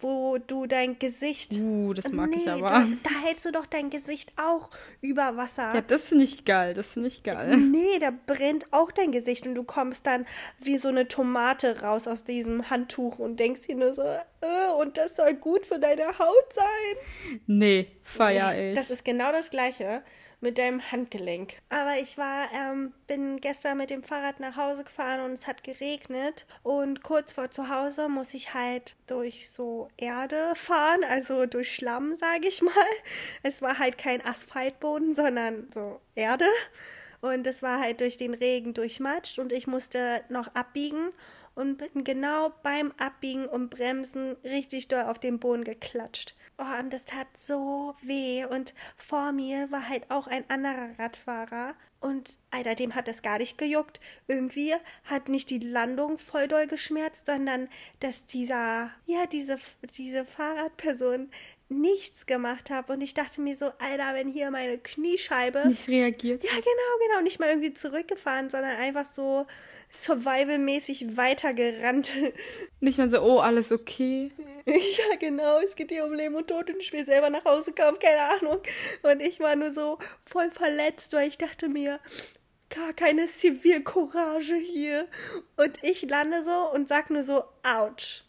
wo du dein Gesicht. Uh, das mag nee, ich aber. Da, da, hältst du doch dein Gesicht auch über Wasser. Ja, das finde ich geil. Das finde ich geil. Nee, da brennt auch dein Gesicht und du kommst dann wie so eine Tomate raus aus diesem Handtuch und denkst dir nur so, äh, und das soll gut für deine Haut sein. Nee, feier ich. Das ist genau das Gleiche mit deinem Handgelenk. Aber ich war, ähm, bin gestern mit dem Fahrrad nach Hause gefahren und es hat geregnet. Und kurz vor zu Hause muss ich halt durch so Erde fahren, also durch Schlamm, sage ich mal. Es war halt kein Asphaltboden, sondern so Erde. Und es war halt durch den Regen durchmatscht und ich musste noch abbiegen und bin genau beim Abbiegen und Bremsen richtig doll auf den Boden geklatscht. Oh, und das tat so weh. Und vor mir war halt auch ein anderer Radfahrer. Und Alter, dem hat das gar nicht gejuckt. Irgendwie hat nicht die Landung voll doll geschmerzt, sondern dass dieser, ja, diese, diese Fahrradperson nichts gemacht habe. Und ich dachte mir so, Alter, wenn hier meine Kniescheibe. Nicht reagiert. Ja, genau, genau. Nicht mal irgendwie zurückgefahren, sondern einfach so survival-mäßig weitergerannt. Nicht mal so, oh, alles okay. Ja, genau. Es geht hier um Leben und Tod und ich will selber nach Hause kommen, keine Ahnung. Und ich war nur so voll verletzt, weil ich dachte mir, gar keine Zivilcourage hier. Und ich lande so und sag nur so, ouch.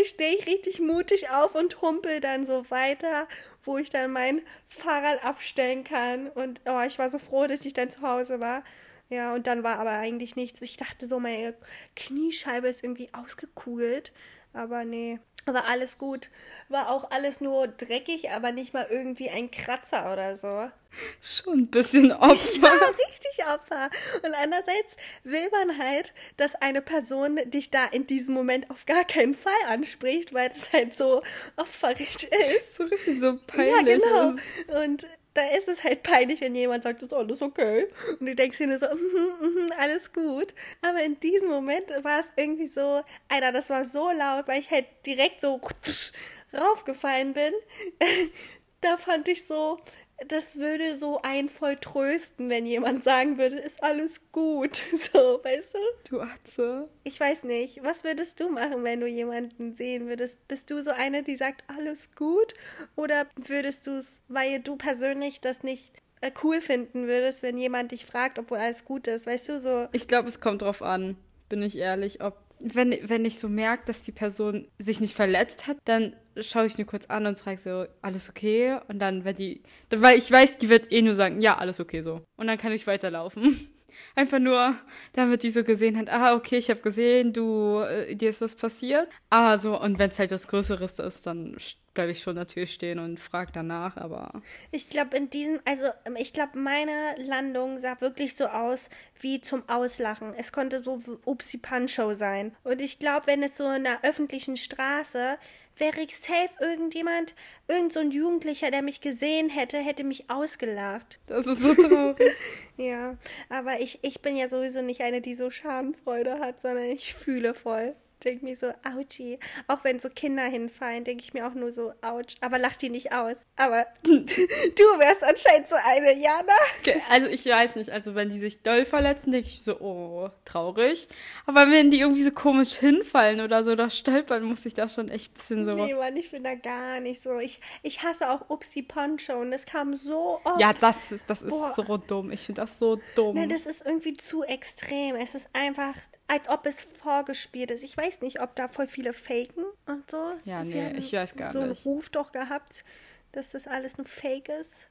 Ich stehe richtig mutig auf und humpel dann so weiter, wo ich dann mein Fahrrad abstellen kann. Und oh, ich war so froh, dass ich dann zu Hause war. Ja, und dann war aber eigentlich nichts. Ich dachte so, meine Kniescheibe ist irgendwie ausgekugelt. Aber nee, war alles gut. War auch alles nur dreckig, aber nicht mal irgendwie ein Kratzer oder so. Schon ein bisschen Opfer. Ja, richtig Opfer. Und andererseits will man halt, dass eine Person dich da in diesem Moment auf gar keinen Fall anspricht, weil das halt so opferig ist. So richtig so peinlich. Ja, genau. Ist. Und da ist es halt peinlich, wenn jemand sagt, ist alles okay. Und du denkst dir nur so, mm, mm, alles gut. Aber in diesem Moment war es irgendwie so, Alter, das war so laut, weil ich halt direkt so raufgefallen bin. da fand ich so, das würde so einen voll trösten, wenn jemand sagen würde, ist alles gut. So, weißt du? Du Atze. Ich weiß nicht. Was würdest du machen, wenn du jemanden sehen würdest? Bist du so eine, die sagt, alles gut? Oder würdest du es, weil du persönlich das nicht äh, cool finden würdest, wenn jemand dich fragt, obwohl alles gut ist? Weißt du, so. Ich glaube, es kommt drauf an, bin ich ehrlich, ob wenn, wenn ich so merke, dass die Person sich nicht verletzt hat, dann schaue ich nur kurz an und frage so, alles okay? Und dann, wenn die, weil ich weiß, die wird eh nur sagen, ja, alles okay so. Und dann kann ich weiterlaufen. Einfach nur, damit die so gesehen hat, ah, okay, ich habe gesehen, du, äh, dir ist was passiert. Aber so, und wenn es halt das Größeres ist, dann bleibe ich schon natürlich stehen und frage danach, aber. Ich glaube, in diesem, also ähm, ich glaube, meine Landung sah wirklich so aus wie zum Auslachen. Es konnte so Upsi Pancho sein. Und ich glaube, wenn es so in einer öffentlichen Straße wäre ich safe irgendjemand, irgend so ein Jugendlicher, der mich gesehen hätte, hätte mich ausgelacht. Das ist so traurig. ja, aber ich, ich bin ja sowieso nicht eine, die so Schadenfreude hat, sondern ich fühle voll denke mir so, ouchi. Auch wenn so Kinder hinfallen, denke ich mir auch nur so, ouch. Aber lach die nicht aus. Aber du wärst anscheinend so eine, Jana. Okay, also ich weiß nicht. Also wenn die sich doll verletzen, denke ich so, oh, traurig. Aber wenn die irgendwie so komisch hinfallen oder so, da stolpern, muss ich da schon echt ein bisschen so. Nee, Mann, ich bin da gar nicht so. Ich, ich hasse auch Upsi Poncho und das kam so oft. Ja, das ist, das ist so dumm. Ich finde das so dumm. Nein, das ist irgendwie zu extrem. Es ist einfach als ob es vorgespielt ist. Ich weiß nicht, ob da voll viele faken und so. Ja, nee, ich weiß gar so einen nicht. Ruf doch gehabt, dass das alles nur Fake ist.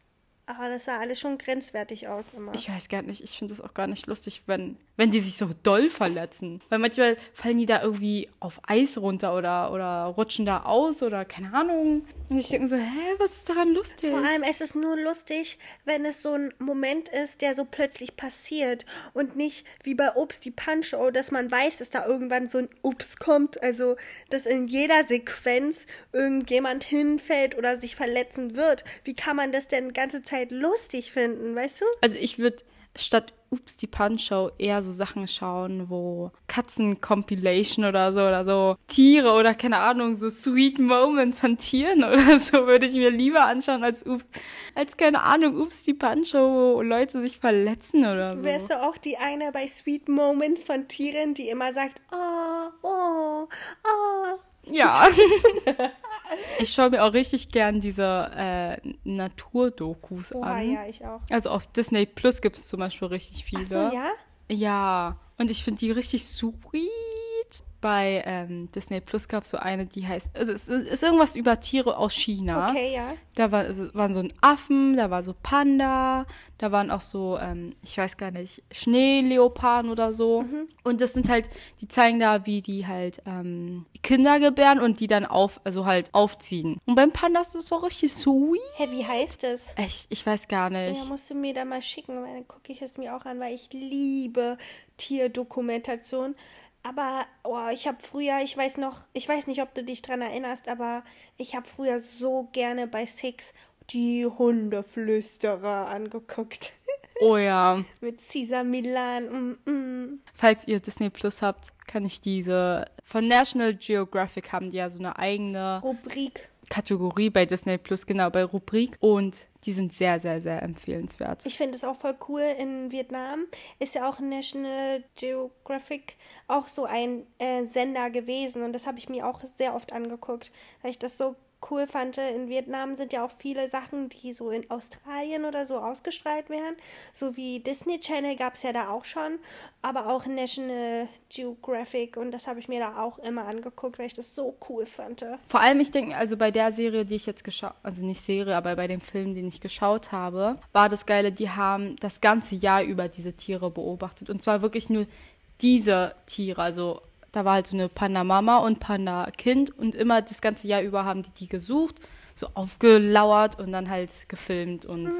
Aber das sah alles schon grenzwertig aus immer. Ich weiß gar nicht, ich finde es auch gar nicht lustig, wenn, wenn die sich so doll verletzen. Weil manchmal fallen die da irgendwie auf Eis runter oder, oder rutschen da aus oder keine Ahnung. Und ich denke so, hä, was ist daran lustig? Vor allem, es ist nur lustig, wenn es so ein Moment ist, der so plötzlich passiert und nicht wie bei Obst die Punch-Show, dass man weiß, dass da irgendwann so ein Ups kommt. Also, dass in jeder Sequenz irgendjemand hinfällt oder sich verletzen wird. Wie kann man das denn die ganze Zeit lustig finden, weißt du? Also ich würde statt Ups, die Punch-Show eher so Sachen schauen, wo Katzen-Compilation oder so oder so Tiere oder keine Ahnung, so Sweet Moments von Tieren oder so würde ich mir lieber anschauen als Ups, als keine Ahnung, Ups, die Punch-Show, wo Leute sich verletzen oder so. Wärst du auch die eine bei Sweet Moments von Tieren, die immer sagt, oh, oh, oh. Ja. ich schaue mir auch richtig gern diese äh, Naturdokus Oha, an. ja, ich auch. Also auf Disney Plus gibt es zum Beispiel richtig viele. Ach so, ja? Ja, und ich finde die richtig sweet. Bei ähm, Disney Plus gab es so eine, die heißt, also es ist irgendwas über Tiere aus China. Okay, ja. Da war, also, waren so ein Affen, da war so Panda, da waren auch so, ähm, ich weiß gar nicht, Schneeleoparden oder so. Mhm. Und das sind halt, die zeigen da, wie die halt ähm, Kinder gebären und die dann auf, also halt aufziehen. Und beim Panda ist das so richtig sweet. Hä, wie heißt es? Ich, ich weiß gar Ja, nicht. musst du mir da mal schicken, weil dann gucke ich es mir auch an, weil ich liebe Tierdokumentation. Aber oh, ich habe früher, ich weiß noch, ich weiß nicht, ob du dich dran erinnerst, aber ich habe früher so gerne bei Six die Hundeflüsterer angeguckt. Oh ja. Mit Caesar Milan. Mm, mm. Falls ihr Disney Plus habt, kann ich diese. Von National Geographic haben die ja so eine eigene Rubrik. Kategorie bei Disney Plus, genau bei Rubrik. Und die sind sehr, sehr, sehr empfehlenswert. Ich finde es auch voll cool. In Vietnam ist ja auch National Geographic auch so ein äh, Sender gewesen. Und das habe ich mir auch sehr oft angeguckt, weil ich das so cool fand. In Vietnam sind ja auch viele Sachen, die so in Australien oder so ausgestrahlt werden. So wie Disney Channel gab es ja da auch schon. Aber auch National Geographic. Und das habe ich mir da auch immer angeguckt, weil ich das so cool fand. Vor allem, ich denke, also bei der Serie, die ich jetzt geschaut, also nicht Serie, aber bei dem Film, den ich geschaut habe, war das Geile, die haben das ganze Jahr über diese Tiere beobachtet. Und zwar wirklich nur diese Tiere, also da war halt so eine Panda-Mama und Panda-Kind und immer das ganze Jahr über haben die die gesucht, so aufgelauert und dann halt gefilmt und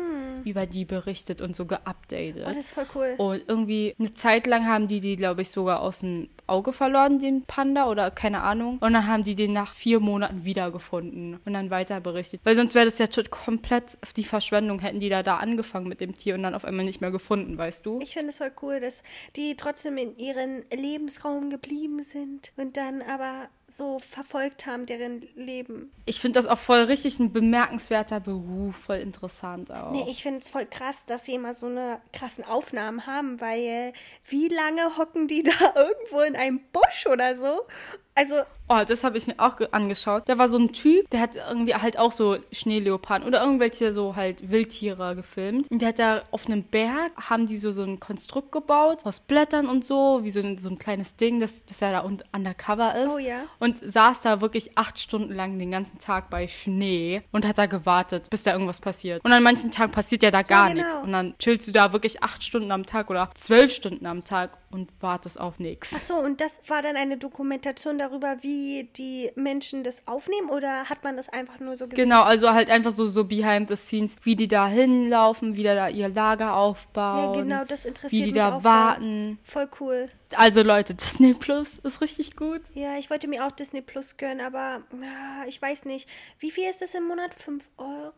über die berichtet und so geupdatet. Oh, das ist voll cool. Und irgendwie eine Zeit lang haben die die, glaube ich, sogar aus dem Auge verloren, den Panda oder keine Ahnung. Und dann haben die den nach vier Monaten wiedergefunden und dann weiter berichtet. Weil sonst wäre das ja komplett die Verschwendung, hätten die da da angefangen mit dem Tier und dann auf einmal nicht mehr gefunden, weißt du? Ich finde es voll cool, dass die trotzdem in ihren Lebensraum geblieben sind und dann aber so verfolgt haben, deren Leben. Ich finde das auch voll richtig ein bemerkenswerter Beruf, voll interessant auch. Nee, ich finde es voll krass, dass sie immer so eine krassen Aufnahmen haben, weil wie lange hocken die da irgendwo in einem Busch oder so? Also, Oh, das habe ich mir auch ge- angeschaut. Da war so ein Typ, der hat irgendwie halt auch so Schneeleoparden oder irgendwelche so halt Wildtiere gefilmt. Und der hat da auf einem Berg, haben die so, so ein Konstrukt gebaut aus Blättern und so, wie so ein, so ein kleines Ding, dass, dass er da un- undercover ist. Oh ja. Und saß da wirklich acht Stunden lang den ganzen Tag bei Schnee und hat da gewartet, bis da irgendwas passiert. Und an manchen Tagen passiert ja da gar genau. nichts. Und dann chillst du da wirklich acht Stunden am Tag oder zwölf Stunden am Tag und wartest auf nichts. ach so, und das war dann eine Dokumentation darüber, wie die Menschen das aufnehmen oder hat man das einfach nur so gesehen? Genau, also halt einfach so, so behind the scenes, wie die da hinlaufen, wie die da ihr Lager aufbauen. Ja, genau, das interessiert Wie die mich da warten. Voll cool. Also Leute, Disney Plus ist richtig gut. Ja, ich wollte mir auch Disney Plus gönnen, aber ah, ich weiß nicht. Wie viel ist das im Monat? 5 Euro?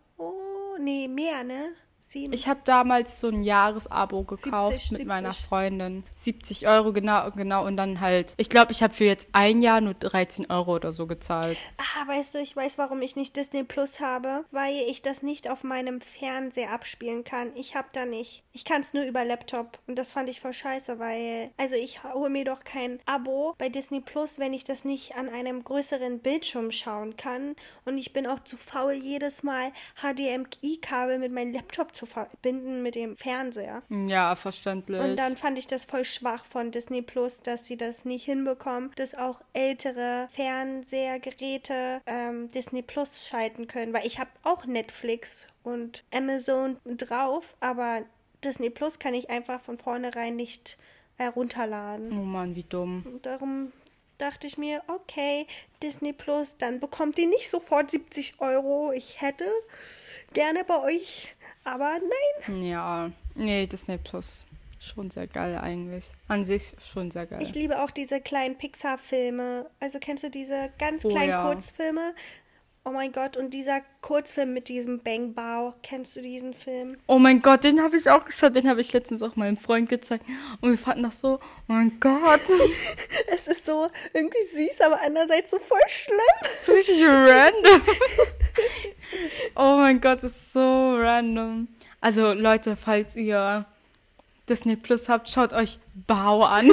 Nee, mehr, ne? Sieben. Ich habe damals so ein Jahresabo gekauft 70, mit meiner 70. Freundin. 70 Euro, genau, genau. Und dann halt, ich glaube, ich habe für jetzt ein Jahr nur 13 Euro oder so gezahlt. Ah, weißt du, ich weiß, warum ich nicht Disney Plus habe, weil ich das nicht auf meinem Fernseher abspielen kann. Ich habe da nicht. Ich kann es nur über Laptop und das fand ich voll scheiße, weil also ich hole mir doch kein Abo bei Disney Plus, wenn ich das nicht an einem größeren Bildschirm schauen kann und ich bin auch zu faul jedes Mal HDMI-Kabel mit meinem Laptop zu zu verbinden mit dem Fernseher. Ja, verständlich. Und dann fand ich das voll schwach von Disney Plus, dass sie das nicht hinbekommen, dass auch ältere Fernsehergeräte ähm, Disney Plus schalten können. Weil ich habe auch Netflix und Amazon drauf, aber Disney Plus kann ich einfach von vornherein nicht herunterladen. oh Mann, wie dumm. Und darum dachte ich mir, okay, Disney Plus, dann bekommt ihr nicht sofort 70 Euro. Ich hätte gerne bei euch, aber nein. Ja, nee, Disney Plus. Schon sehr geil eigentlich. An sich schon sehr geil. Ich liebe auch diese kleinen Pixar-Filme. Also kennst du diese ganz Oh, kleinen ja. Kurzfilme? Oh mein Gott, und dieser Kurzfilm mit diesem Bang Bao, kennst du diesen Film? Oh mein Gott, den habe ich auch geschaut. Den habe ich letztens auch meinem Freund gezeigt. Und wir fanden das so, oh mein Gott. Es ist so irgendwie süß, aber andererseits so voll schlimm. Das ist richtig random. oh mein Gott, das ist so random. Also Leute, falls ihr Disney Plus habt, schaut euch Bau an.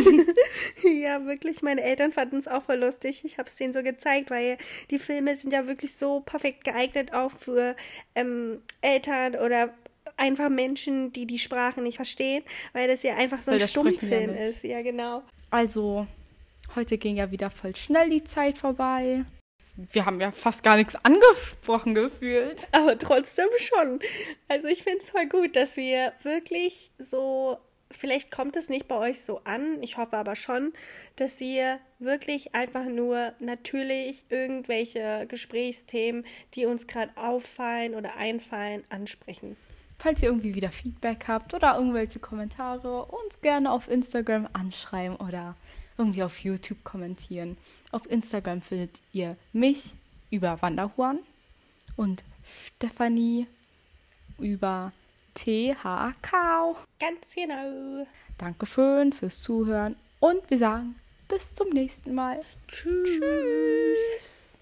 Ja, wirklich. Meine Eltern fanden es auch voll lustig. Ich habe es denen so gezeigt, weil die Filme sind ja wirklich so perfekt geeignet auch für ähm, Eltern oder einfach Menschen, die die Sprache nicht verstehen, weil das ja einfach so ein Stummfilm nicht. ist. Ja, genau. Also, heute ging ja wieder voll schnell die Zeit vorbei. Wir haben ja fast gar nichts angesprochen gefühlt. Aber trotzdem schon. Also ich finde es voll gut, dass wir wirklich so, vielleicht kommt es nicht bei euch so an, ich hoffe aber schon, dass ihr wirklich einfach nur natürlich irgendwelche Gesprächsthemen, die uns gerade auffallen oder einfallen, ansprechen. Falls ihr irgendwie wieder Feedback habt oder irgendwelche Kommentare, uns gerne auf Instagram anschreiben oder irgendwie auf YouTube kommentieren. Auf Instagram findet ihr mich über Wanderhuan und Stefanie über THK. Ganz genau. Dankeschön fürs Zuhören und wir sagen bis zum nächsten Mal. Tschüss. Tschüss.